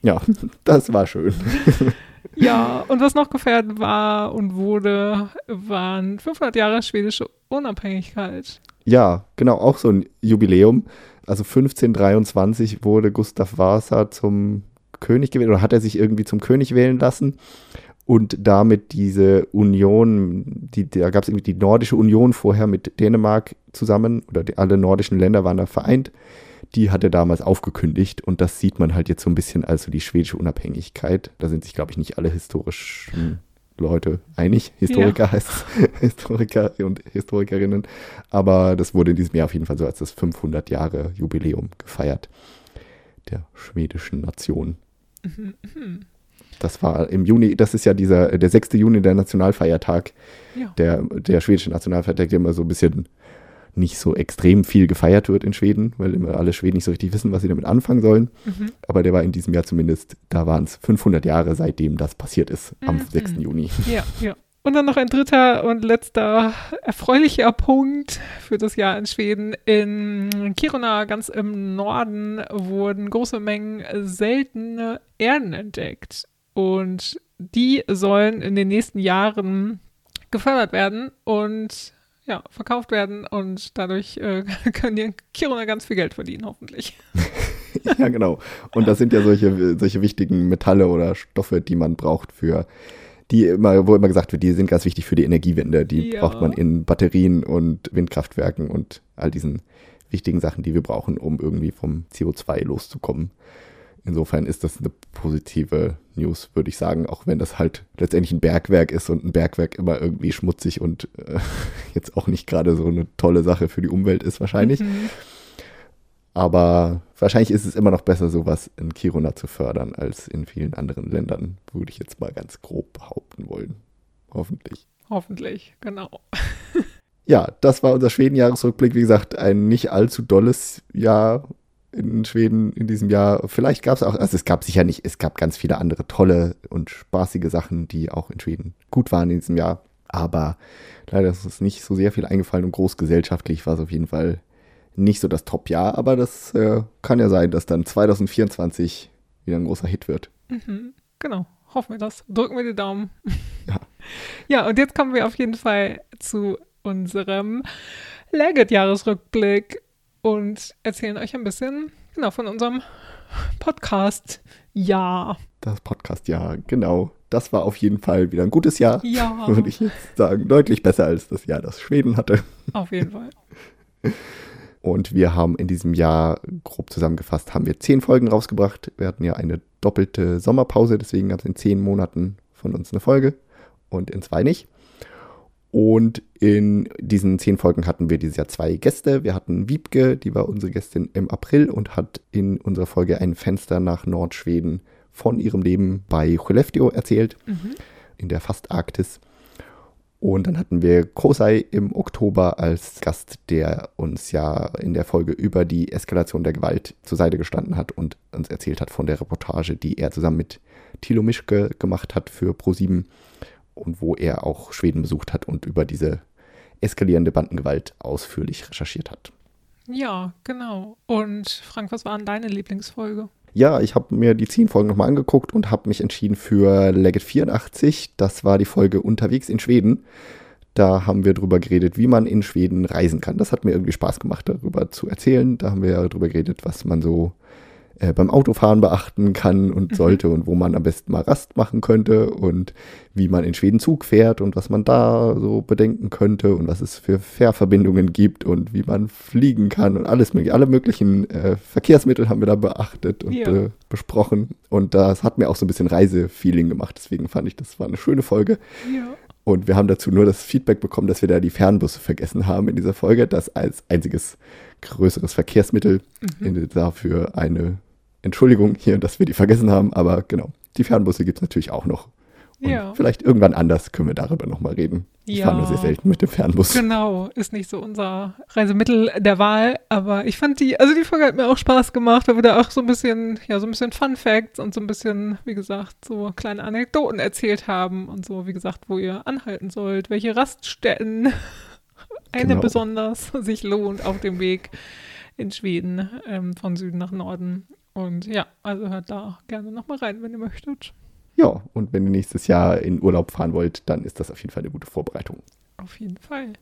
Ja, das war schön. Ja, und was noch gefeiert war und wurde, waren 500 Jahre schwedische Unabhängigkeit. Ja, genau, auch so ein Jubiläum. Also 1523 wurde Gustav Vasa zum König gewählt oder hat er sich irgendwie zum König wählen lassen und damit diese Union, die, da gab es irgendwie die nordische Union vorher mit Dänemark zusammen oder die, alle nordischen Länder waren da vereint. Die hat er damals aufgekündigt und das sieht man halt jetzt so ein bisschen als so die schwedische Unabhängigkeit. Da sind sich, glaube ich, nicht alle historischen Leute einig. Historiker heißt es, Historiker und Historikerinnen. Aber das wurde in diesem Jahr auf jeden Fall so als das 500 Jahre Jubiläum gefeiert der schwedischen Nation. Mhm, mhm. Das war im Juni, das ist ja dieser, der 6. Juni, der Nationalfeiertag, Ja. der, der schwedische Nationalfeiertag, der immer so ein bisschen nicht so extrem viel gefeiert wird in Schweden, weil immer alle Schweden nicht so richtig wissen, was sie damit anfangen sollen. Mhm. Aber der war in diesem Jahr zumindest, da waren es 500 Jahre, seitdem das passiert ist, am Mhm. 6. Juni. Ja, ja. Und dann noch ein dritter und letzter erfreulicher Punkt für das Jahr in Schweden. In Kiruna, ganz im Norden, wurden große Mengen seltene Erden entdeckt. Und die sollen in den nächsten Jahren gefördert werden und ja, verkauft werden. Und dadurch äh, können die in Kiruna ganz viel Geld verdienen, hoffentlich. ja, genau. Und das sind ja solche, solche wichtigen Metalle oder Stoffe, die man braucht für die immer, wo immer gesagt wird, die sind ganz wichtig für die Energiewende. Die Ja. braucht man in Batterien und Windkraftwerken und all diesen wichtigen Sachen, die wir brauchen, um irgendwie vom CO2 loszukommen. Insofern ist das eine positive News, würde ich sagen, auch wenn das halt letztendlich ein Bergwerk ist und ein Bergwerk immer irgendwie schmutzig und äh, jetzt auch nicht gerade so eine tolle Sache für die Umwelt ist wahrscheinlich. Mhm. Aber wahrscheinlich ist es immer noch besser, sowas in Kiruna zu fördern, als in vielen anderen Ländern, würde ich jetzt mal ganz grob behaupten wollen. Hoffentlich. Hoffentlich, genau. Ja, das war unser Schweden-Jahresrückblick. Wie gesagt, ein nicht allzu dolles Jahr in Schweden in diesem Jahr. Vielleicht gab es auch, also es gab sicher nicht, es gab ganz viele andere tolle und spaßige Sachen, die auch in Schweden gut waren in diesem Jahr. Aber leider ist uns nicht so sehr viel eingefallen und großgesellschaftlich war es auf jeden Fall nicht so das Top-Jahr. Aber das äh, kann ja sein, dass dann 2024 wieder ein großer Hit wird. Mhm, genau, hoffen wir das. Drücken wir die Daumen. Ja. Ja, und jetzt kommen wir auf jeden Fall zu unserem Legit-Jahresrückblick und erzählen euch ein bisschen genau von unserem Podcast. Ja, Das Podcast-Jahr, genau. Das war auf jeden Fall wieder ein gutes Jahr. ja, Würde ich jetzt sagen. Deutlich besser als das Jahr, das Schweden hatte. auf jeden Fall. Und wir haben in diesem Jahr, grob zusammengefasst, haben wir zehn Folgen rausgebracht. Wir hatten ja eine doppelte Sommerpause, deswegen gab es in zehn Monaten von uns eine Folge und in zwei nicht. Und in diesen zehn Folgen hatten wir dieses Jahr zwei Gäste. Wir hatten Wiebke, die war unsere Gästin im April und hat in unserer Folge ein Fenster nach Nordschweden von ihrem Leben bei Skellefteå erzählt Mhm. in der Fastarktis. Und dann hatten wir Kosei im Oktober als Gast, der uns ja in der Folge über die Eskalation der Gewalt zur Seite gestanden hat und uns erzählt hat von der Reportage, die er zusammen mit Thilo Mischke gemacht hat für Pro7 und wo er auch Schweden besucht hat und über diese eskalierende Bandengewalt ausführlich recherchiert hat. Ja, genau. Und Frank, was war denn deine Lieblingsfolge? Ja, ich habe mir die zehn Folgen nochmal angeguckt und habe mich entschieden für Legget 84. Das war die Folge Unterwegs in Schweden. Da haben wir drüber geredet, wie man in Schweden reisen kann. Das hat mir irgendwie Spaß gemacht, darüber zu erzählen. Da haben wir ja drüber geredet, was man so äh, beim Autofahren beachten kann und mhm. sollte und wo man am besten mal Rast machen könnte und wie man in Schweden Zug fährt und was man da so bedenken könnte und was es für Fährverbindungen gibt und wie man fliegen kann und alles mögliche. Alle möglichen äh, Verkehrsmittel haben wir da beachtet und ja. äh, besprochen. Und das hat mir auch so ein bisschen Reisefeeling gemacht. Deswegen fand ich, das war eine schöne Folge. Ja. Und wir haben dazu nur das Feedback bekommen, dass wir da die Fernbusse vergessen haben in dieser Folge. Das als einziges größeres Verkehrsmittel mhm. dafür eine Entschuldigung hier, dass wir die vergessen haben, aber genau, die Fernbusse gibt es natürlich auch noch. Und ja. vielleicht irgendwann anders können wir darüber nochmal reden. Ich ja. fahre nur sehr selten mit dem Fernbus. Genau, ist nicht so unser Reisemittel der Wahl, aber ich fand die, also die Folge hat mir auch Spaß gemacht, weil wir da auch so ein bisschen, ja, so ein bisschen Fun Facts und so ein bisschen, wie gesagt, so kleine Anekdoten erzählt haben und so, wie gesagt, wo ihr anhalten sollt, welche Raststätten eine genau. besonders sich lohnt auf dem Weg in Schweden ähm, von Süden nach Norden. Und ja, also hört da gerne nochmal rein, wenn ihr möchtet. Ja, und wenn ihr nächstes Jahr in Urlaub fahren wollt, dann ist das auf jeden Fall eine gute Vorbereitung. Auf jeden Fall.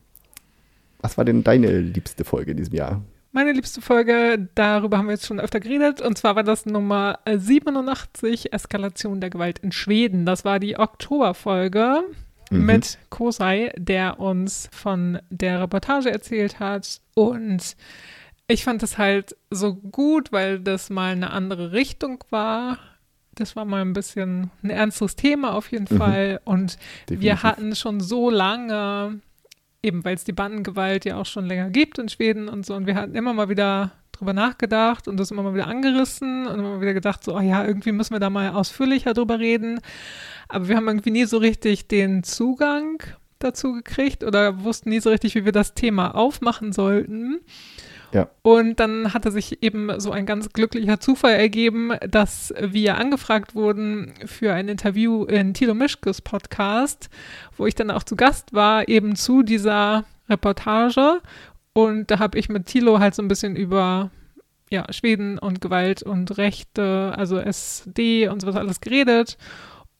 Was war denn deine liebste Folge in diesem Jahr? Meine liebste Folge, darüber haben wir jetzt schon öfter geredet, und zwar war das Nummer 87, Eskalation der Gewalt in Schweden. Das war die Oktoberfolge mhm. mit Kosei, der uns von der Reportage erzählt hat. Und ich fand es halt so gut, weil das mal eine andere Richtung war. Das war mal ein bisschen ein ernstes Thema auf jeden mhm. Fall. Und Definitiv. wir hatten schon so lange, eben weil es die Bandengewalt ja auch schon länger gibt in Schweden und so, und wir hatten immer mal wieder drüber nachgedacht und das immer mal wieder angerissen und immer mal wieder gedacht, so, oh ja, irgendwie müssen wir da mal ausführlicher drüber reden. Aber wir haben irgendwie nie so richtig den Zugang dazu gekriegt oder wussten nie so richtig, wie wir das Thema aufmachen sollten. Ja. Und dann hatte sich eben so ein ganz glücklicher Zufall ergeben, dass wir angefragt wurden für ein Interview in Tilo Mischkes Podcast, wo ich dann auch zu Gast war, eben zu dieser Reportage. Und da habe ich mit Tilo halt so ein bisschen über ja, Schweden und Gewalt und Rechte, also SD und sowas alles geredet.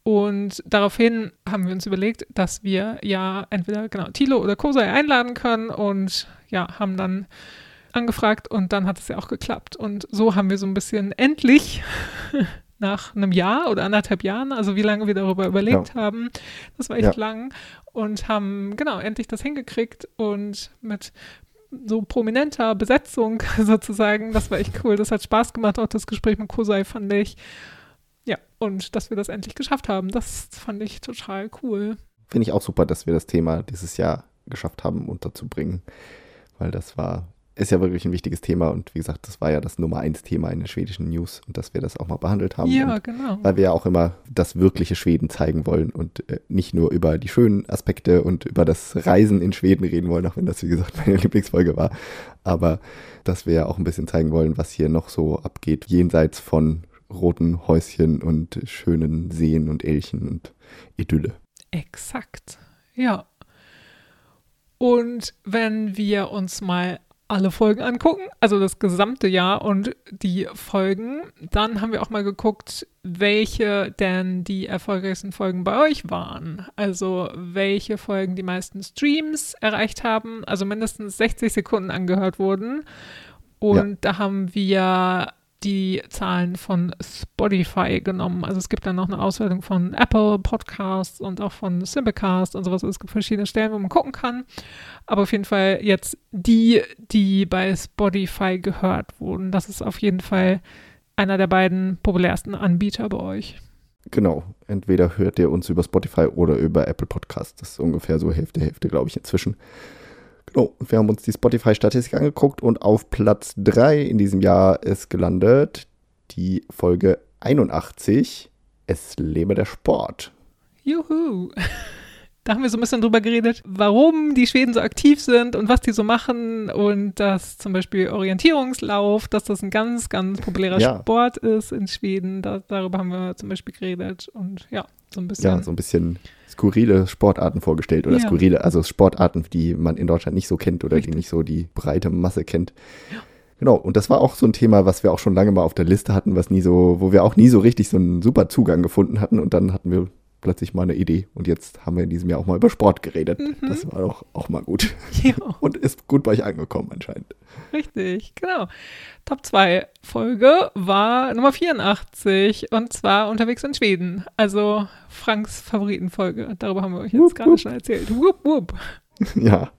Und daraufhin haben wir uns überlegt, dass wir ja entweder genau Tilo oder Kosei einladen können und ja, haben dann angefragt und dann hat es ja auch geklappt. Und so haben wir so ein bisschen endlich nach einem Jahr oder anderthalb Jahren, also wie lange wir darüber überlegt ja. haben, das war echt ja. lang, und haben genau endlich das hingekriegt und mit so prominenter Besetzung sozusagen, das war echt cool, das hat Spaß gemacht, auch das Gespräch mit Kosei fand ich. Ja, und dass wir das endlich geschafft haben, das fand ich total cool. Finde ich auch super, dass wir das Thema dieses Jahr geschafft haben, unterzubringen, weil das war ist ja wirklich ein wichtiges Thema und wie gesagt, das war ja das Nummer eins Thema in den schwedischen News und dass wir das auch mal behandelt haben. Ja, und genau. Weil wir ja auch immer das wirkliche Schweden zeigen wollen und äh, nicht nur über die schönen Aspekte und über das Reisen in Schweden reden wollen, auch wenn das, wie gesagt, meine Lieblingsfolge war. Aber dass wir ja auch ein bisschen zeigen wollen, was hier noch so abgeht, jenseits von roten Häuschen und schönen Seen und Elchen und Idylle. Exakt. Ja. Und wenn wir uns mal alle Folgen angucken, also das gesamte Jahr und die Folgen. Dann haben wir auch mal geguckt, welche denn die erfolgreichsten Folgen bei euch waren. Also welche Folgen die meisten Streams erreicht haben, also mindestens 60 Sekunden angehört wurden. Und ja. da haben wir die Zahlen von Spotify genommen. Also es gibt dann noch eine Auswertung von Apple Podcasts und auch von Simplecast und sowas. Es gibt verschiedene Stellen, wo man gucken kann. Aber auf jeden Fall jetzt die, die bei Spotify gehört wurden. Das ist auf jeden Fall einer der beiden populärsten Anbieter bei euch. Genau. Entweder hört ihr uns über Spotify oder über Apple Podcasts. Das ist ungefähr so Hälfte, Hälfte, glaube ich, inzwischen. Genau, wir haben uns die Spotify-Statistik angeguckt und auf Platz 3 in diesem Jahr ist gelandet die Folge 81, Es lebe der Sport. Juhu. Da haben wir so ein bisschen drüber geredet, warum die Schweden so aktiv sind und was die so machen und dass zum Beispiel Orientierungslauf, dass das ein ganz, ganz populärer Ja. Sport ist in Schweden. Da, darüber haben wir zum Beispiel geredet und ja, so ein bisschen. Ja, so ein bisschen skurrile Sportarten vorgestellt oder Ja. skurrile, also Sportarten, die man in Deutschland nicht so kennt oder Richtig. die nicht so die breite Masse kennt. Genau, und das war auch so ein Thema, was wir auch schon lange mal auf der Liste hatten, was nie so, wo wir auch nie so richtig so einen super Zugang gefunden hatten und dann hatten wir plötzlich mal eine Idee und jetzt haben wir in diesem Jahr auch mal über Sport geredet. Mhm. Das war doch auch mal gut ja. und ist gut bei euch angekommen anscheinend. Richtig, genau. Top 2 Folge war Nummer 84 und zwar unterwegs in Schweden. Also Franks Favoritenfolge. Darüber haben wir euch jetzt Wupp, gerade wupp. schon erzählt. Wupp, wupp. Ja,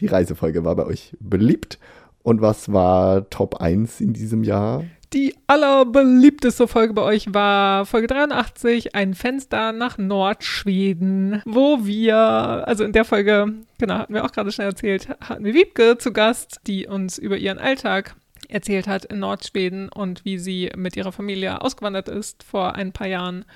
die Reisefolge war bei euch beliebt. Und was war Top 1 in diesem Jahr? Die allerbeliebteste Folge bei euch war Folge 83, ein Fenster nach Nordschweden, wo wir, also in der Folge, genau, hatten wir auch gerade schnell erzählt, hatten wir Wiebke zu Gast, die uns über ihren Alltag erzählt hat in Nordschweden und wie sie mit ihrer Familie ausgewandert ist vor ein paar Jahren.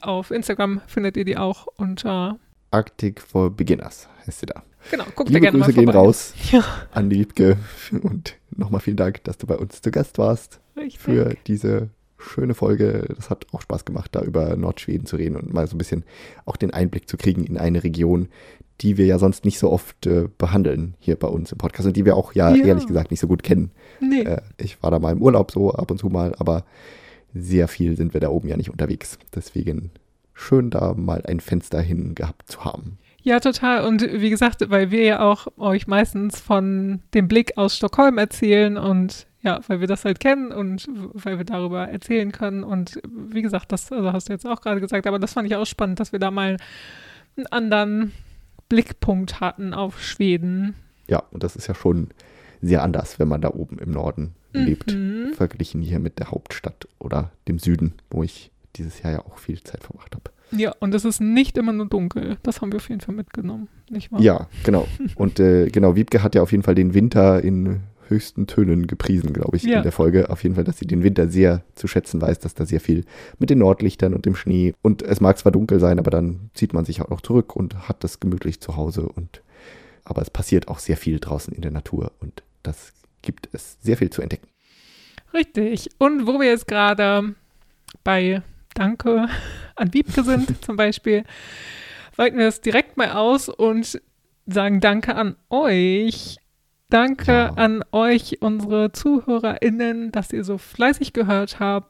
Auf Instagram findet ihr die auch unter, Arctic for Beginners heißt sie da. genau, guckt da Liebe gerne Grüße mal gehen vorbei. raus Ja, an die Liebke und nochmal vielen Dank, dass du bei uns zu Gast warst richtig. für diese schöne Folge. Das hat auch Spaß gemacht, da über Nordschweden zu reden und mal so ein bisschen auch den Einblick zu kriegen in eine Region, die wir ja sonst nicht so oft äh, behandeln hier bei uns im Podcast und die wir auch ja, Ja. ehrlich gesagt nicht so gut kennen. Nee. Äh, ich war da mal im Urlaub so ab und zu mal, aber sehr viel sind wir da oben ja nicht unterwegs. Deswegen schön da mal ein Fenster hin gehabt zu haben. Ja, total. Und wie gesagt, weil wir ja auch euch meistens von dem Blick aus Stockholm erzählen und ja, weil wir das halt kennen und weil wir darüber erzählen können. Und wie gesagt, das also hast du jetzt auch gerade gesagt, aber das fand ich auch spannend, dass wir da mal einen anderen Blickpunkt hatten auf Schweden. Ja, und das ist ja schon sehr anders, wenn man da oben im Norden lebt, Mhm. verglichen hier mit der Hauptstadt oder dem Süden, wo ich dieses Jahr ja auch viel Zeit verbracht habe. Ja, und es ist nicht immer nur dunkel. Das haben wir auf jeden Fall mitgenommen, nicht wahr? Ja, genau. Und äh, genau, Wiebke hat ja auf jeden Fall den Winter in höchsten Tönen gepriesen, glaube ich, Ja. in der Folge. Auf jeden Fall, dass sie den Winter sehr zu schätzen weiß, dass da sehr viel mit den Nordlichtern und dem Schnee und es mag zwar dunkel sein, aber dann zieht man sich auch noch zurück und hat das gemütlich zu Hause und aber es passiert auch sehr viel draußen in der Natur und das gibt es sehr viel zu entdecken. Richtig. Und wo wir jetzt gerade bei Danke an Wiebke sind zum Beispiel, weiten wir es direkt mal aus und sagen Danke an euch. Danke Ja. an euch, unsere ZuhörerInnen, dass ihr so fleißig gehört habt.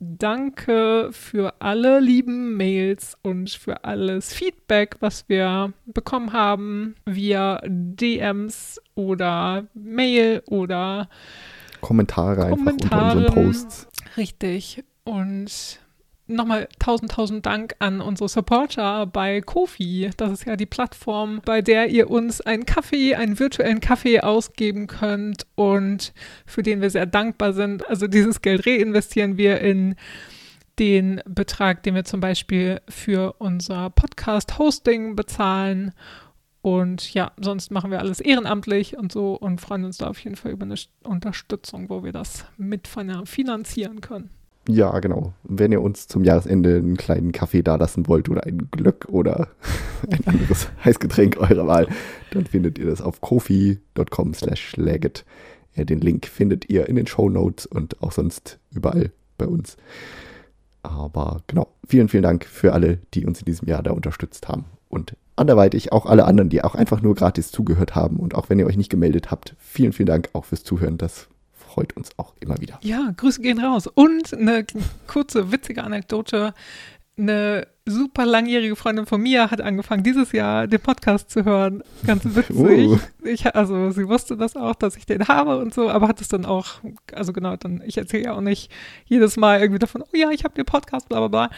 Danke für alle lieben Mails und für alles Feedback, was wir bekommen haben via DMs oder Mail oder Kommentare einfach unter Kommentare. unseren Posts. Richtig. Und nochmal tausend, tausend Dank an unsere Supporter bei Kofi. Das ist ja die Plattform, bei der ihr uns einen Kaffee, einen virtuellen Kaffee ausgeben könnt und für den wir sehr dankbar sind. Also dieses Geld reinvestieren wir in den Betrag, den wir zum Beispiel für unser Podcast-Hosting bezahlen. Und ja, sonst machen wir alles ehrenamtlich und so und freuen uns da auf jeden Fall über eine Unterstützung, wo wir das mit finanzieren können. Ja, genau. Wenn ihr uns zum Jahresende einen kleinen Kaffee dalassen wollt oder ein Glöck oder ein anderes Heißgetränk eurer Wahl, dann findet ihr das auf kofi.com slash. Ja, den Link findet ihr in den Show Notes und auch sonst überall bei uns. Aber genau, vielen, vielen Dank für alle, die uns in diesem Jahr da unterstützt haben. Und anderweitig auch alle anderen, die auch einfach nur gratis zugehört haben. Und auch wenn ihr euch nicht gemeldet habt, vielen, vielen Dank auch fürs Zuhören. Das freut uns auch immer wieder. Ja, Grüße gehen raus. Und eine kurze, witzige Anekdote. Eine super langjährige Freundin von mir hat angefangen, dieses Jahr den Podcast zu hören. Ganz witzig. Uh. Ich, also sie wusste das auch, dass ich den habe und so, aber hat es dann auch, also genau, dann, ich erzähle ja auch nicht jedes Mal irgendwie davon, oh ja, ich habe den Podcast, bla bla bla.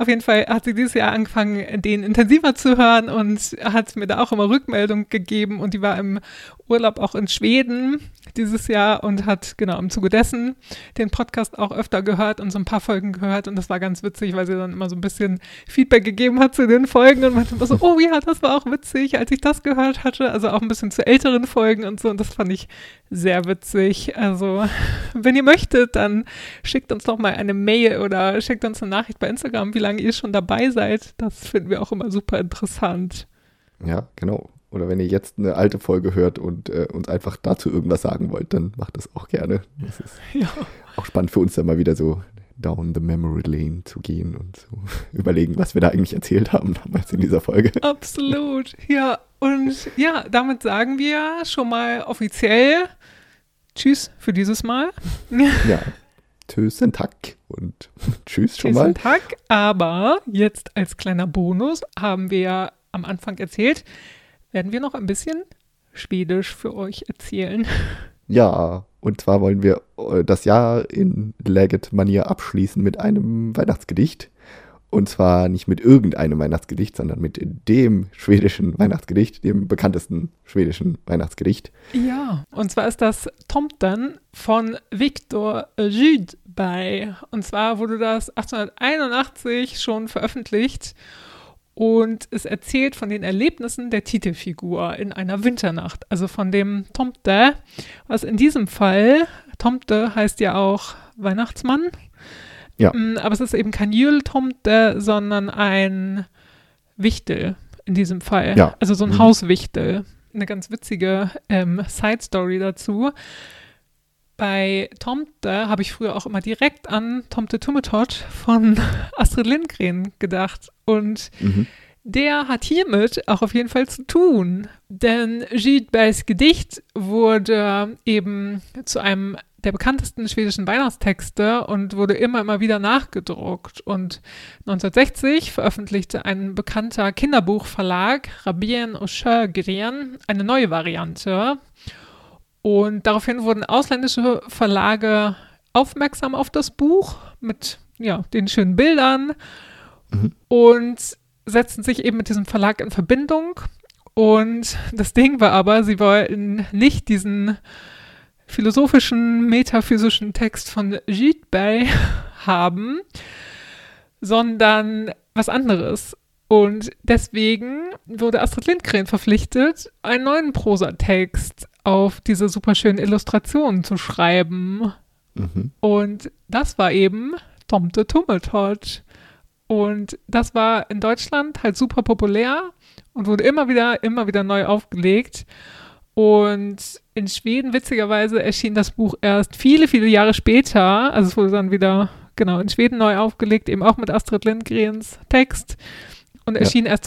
Auf jeden Fall hat sie dieses Jahr angefangen, den intensiver zu hören und hat mir da auch immer Rückmeldung gegeben und die war im Urlaub auch in Schweden dieses Jahr und hat genau im Zuge dessen den Podcast auch öfter gehört und so ein paar Folgen gehört und das war ganz witzig, weil sie dann immer so ein bisschen Feedback gegeben hat zu den Folgen und meinte immer so, oh ja, das war auch witzig, als ich das gehört hatte, also auch ein bisschen zu älteren Folgen und so und das fand ich sehr witzig. Also wenn ihr möchtet, dann schickt uns doch mal eine Mail oder schickt uns eine Nachricht bei Instagram, wie lange ihr schon dabei seid. Das finden wir auch immer super interessant. Ja, genau. Oder wenn ihr jetzt eine alte Folge hört und äh, uns einfach dazu irgendwas sagen wollt, dann macht das auch gerne. Das ist Ja. auch spannend für uns, da mal wieder so down the memory lane zu gehen und zu überlegen, was wir da eigentlich erzählt haben damals in dieser Folge. Absolut. Ja, und ja, damit sagen wir schon mal offiziell Tschüss für dieses Mal. Ja. Tschüssen, Tack und tschüss schon Tschüss mal. und Tag. Aber jetzt als kleiner Bonus haben wir am Anfang erzählt, werden wir noch ein bisschen Schwedisch für euch erzählen. Ja, und zwar wollen wir äh, das Jahr in Läget-Manier abschließen mit einem Weihnachtsgedicht. Und zwar nicht mit irgendeinem Weihnachtsgedicht, sondern mit dem schwedischen Weihnachtsgedicht, dem bekanntesten schwedischen Weihnachtsgedicht. Ja, und zwar ist das Tomten von Viktor Rydberg. Und zwar wurde das 1881 schon veröffentlicht und es erzählt von den Erlebnissen der Titelfigur in einer Winternacht, also von dem Tomte, was in diesem Fall, Tomte heißt ja auch Weihnachtsmann, Ja. Mm, aber es ist eben kein Jültomte, sondern ein Wichtel in diesem Fall. Ja. Also so ein Mhm. Hauswichtel. Eine ganz witzige ähm, Side-Story dazu. Bei Tomte habe ich früher auch immer direkt an Tomte Tummetott von Astrid Lindgren gedacht. Und Mhm. der hat hiermit auch auf jeden Fall zu tun. Denn Gidbergs Gedicht wurde eben zu einem der bekanntesten schwedischen Weihnachtstexte und wurde immer, immer wieder nachgedruckt. Und 1960 veröffentlichte ein bekannter Kinderbuchverlag, Rabien Sjögren, eine neue Variante. Und daraufhin wurden ausländische Verlage aufmerksam auf das Buch mit ja, den schönen Bildern Mhm. und setzten sich eben mit diesem Verlag in Verbindung. Und das Ding war aber, sie wollten nicht diesen philosophischen, metaphysischen Text von Gidberg haben, sondern was anderes. Und deswegen wurde Astrid Lindgren verpflichtet, einen neuen Prosatext auf diese superschönen Illustrationen zu schreiben. Mhm. Und das war eben Tomte Tummeltott. Und das war in Deutschland halt super populär und wurde immer wieder, immer wieder neu aufgelegt. Und in Schweden, witzigerweise, erschien das Buch erst viele, viele Jahre später. Also es wurde dann wieder, genau, in Schweden neu aufgelegt, eben auch mit Astrid Lindgrens Text. Und Ja. erschien erst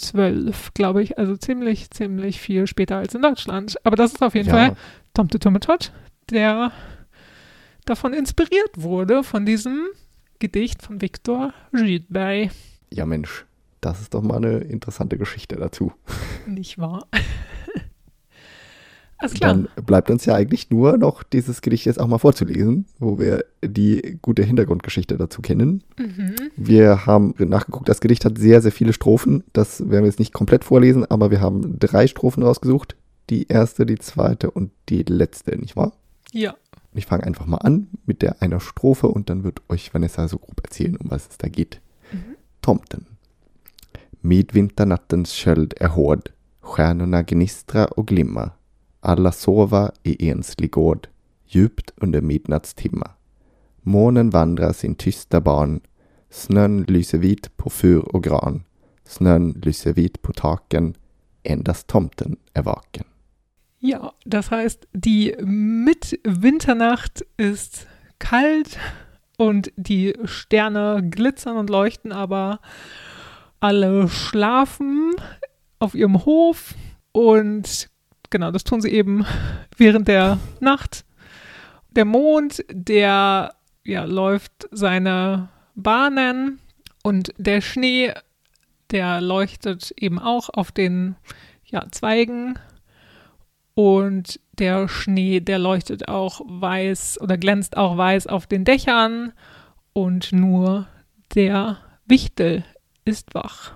2012, glaube ich. Also ziemlich, ziemlich viel später als in Deutschland. Aber das ist auf jeden Fall Ja, Tomte Tummetott, der davon inspiriert wurde, von diesem Gedicht von Viktor Rydberg. ja, Mensch, das ist doch mal eine interessante Geschichte dazu. Nicht wahr? Alles klar. Dann bleibt uns ja eigentlich nur noch dieses Gedicht jetzt auch mal vorzulesen, wo wir die gute Hintergrundgeschichte dazu kennen. Mhm. Wir haben nachgeguckt, das Gedicht hat sehr, sehr viele Strophen. Das werden wir jetzt nicht komplett vorlesen, aber wir haben drei Strophen rausgesucht. Die erste, die zweite und die letzte, nicht wahr? Ja. Ich fange einfach mal an mit der einer Strophe und dann wird euch Vanessa so grob erzählen, um was es da geht. Mhm. Tomten. Midvinternattens köld är hård. Stjärnorna gnistra och glimma. Alla sova i enslig gård, djupt under midnattstimma. Månen vandrar sin tysta ban. Snön lyser vit på fur och gran. Snön lyser vit på taken. Endast tomten är vaken. Ja, das heißt, die Mitwinternacht ist kalt und die Sterne glitzern und leuchten, aber alle schlafen auf ihrem Hof und genau, das tun sie eben während der Nacht. Der Mond, der ja, läuft seine Bahnen und der Schnee, der leuchtet eben auch auf den ja, Zweigen und der Schnee, der leuchtet auch weiß oder glänzt auch weiß auf den Dächern und nur der Wichtel ist wach.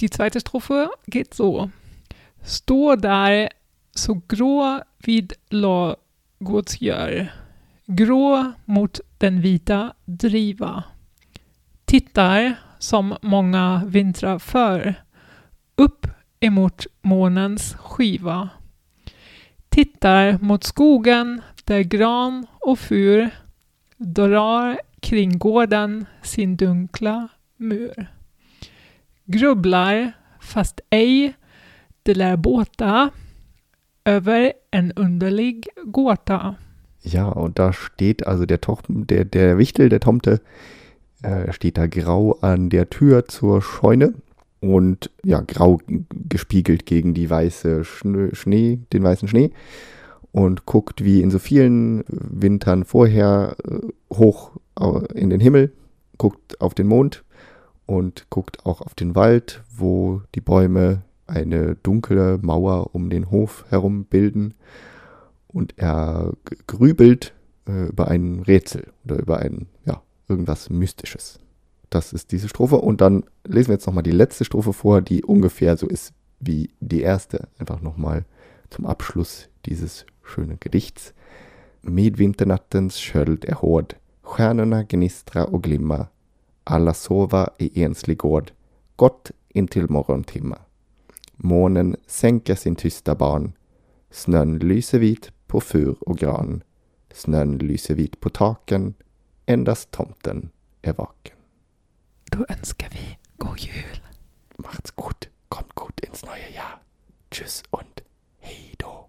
Die zweite Strophe geht so. Stå där så grå vid ladugårdsgör, grå mot den vita driva. Tittar som många vintrar förr, upp emot månens skiva. Tittar mot skogen där gran och fur drar kring gården sin dunkla mur. grubblar, fast ej lär båta, över en underlig gåta. Ja, und da steht also der, Toch der, der Wichtel, der Tomte, äh, steht da grau an der Tür zur Scheune und ja, grau gespiegelt gegen die weiße Schnee, Schnee den weißen Schnee und guckt wie in so vielen Wintern vorher äh, hoch in den Himmel, guckt auf den Mond und guckt auch auf den Wald, wo die Bäume eine dunkle Mauer um den Hof herum bilden und er grübelt äh, über ein Rätsel oder über ein, ja, irgendwas Mystisches. Das ist diese Strophe und dann lesen wir jetzt nochmal die letzte Strophe vor, die ungefähr so ist wie die erste, einfach nochmal zum Abschluss dieses schönen Gedichts. Midvinternattens köld är hård, stjärnorna gnistra och glimma, alla sova i enslig gård, gott intill morgontimma. Månen sänker sin tysta ban. Snön lyser vit på fur och gran. Snön lyser vit på taken. Endast tomten är vaken. Då önskar vi god jul. Macht's gut, kommt gut ins neue Jahr. Tschüss und hej då.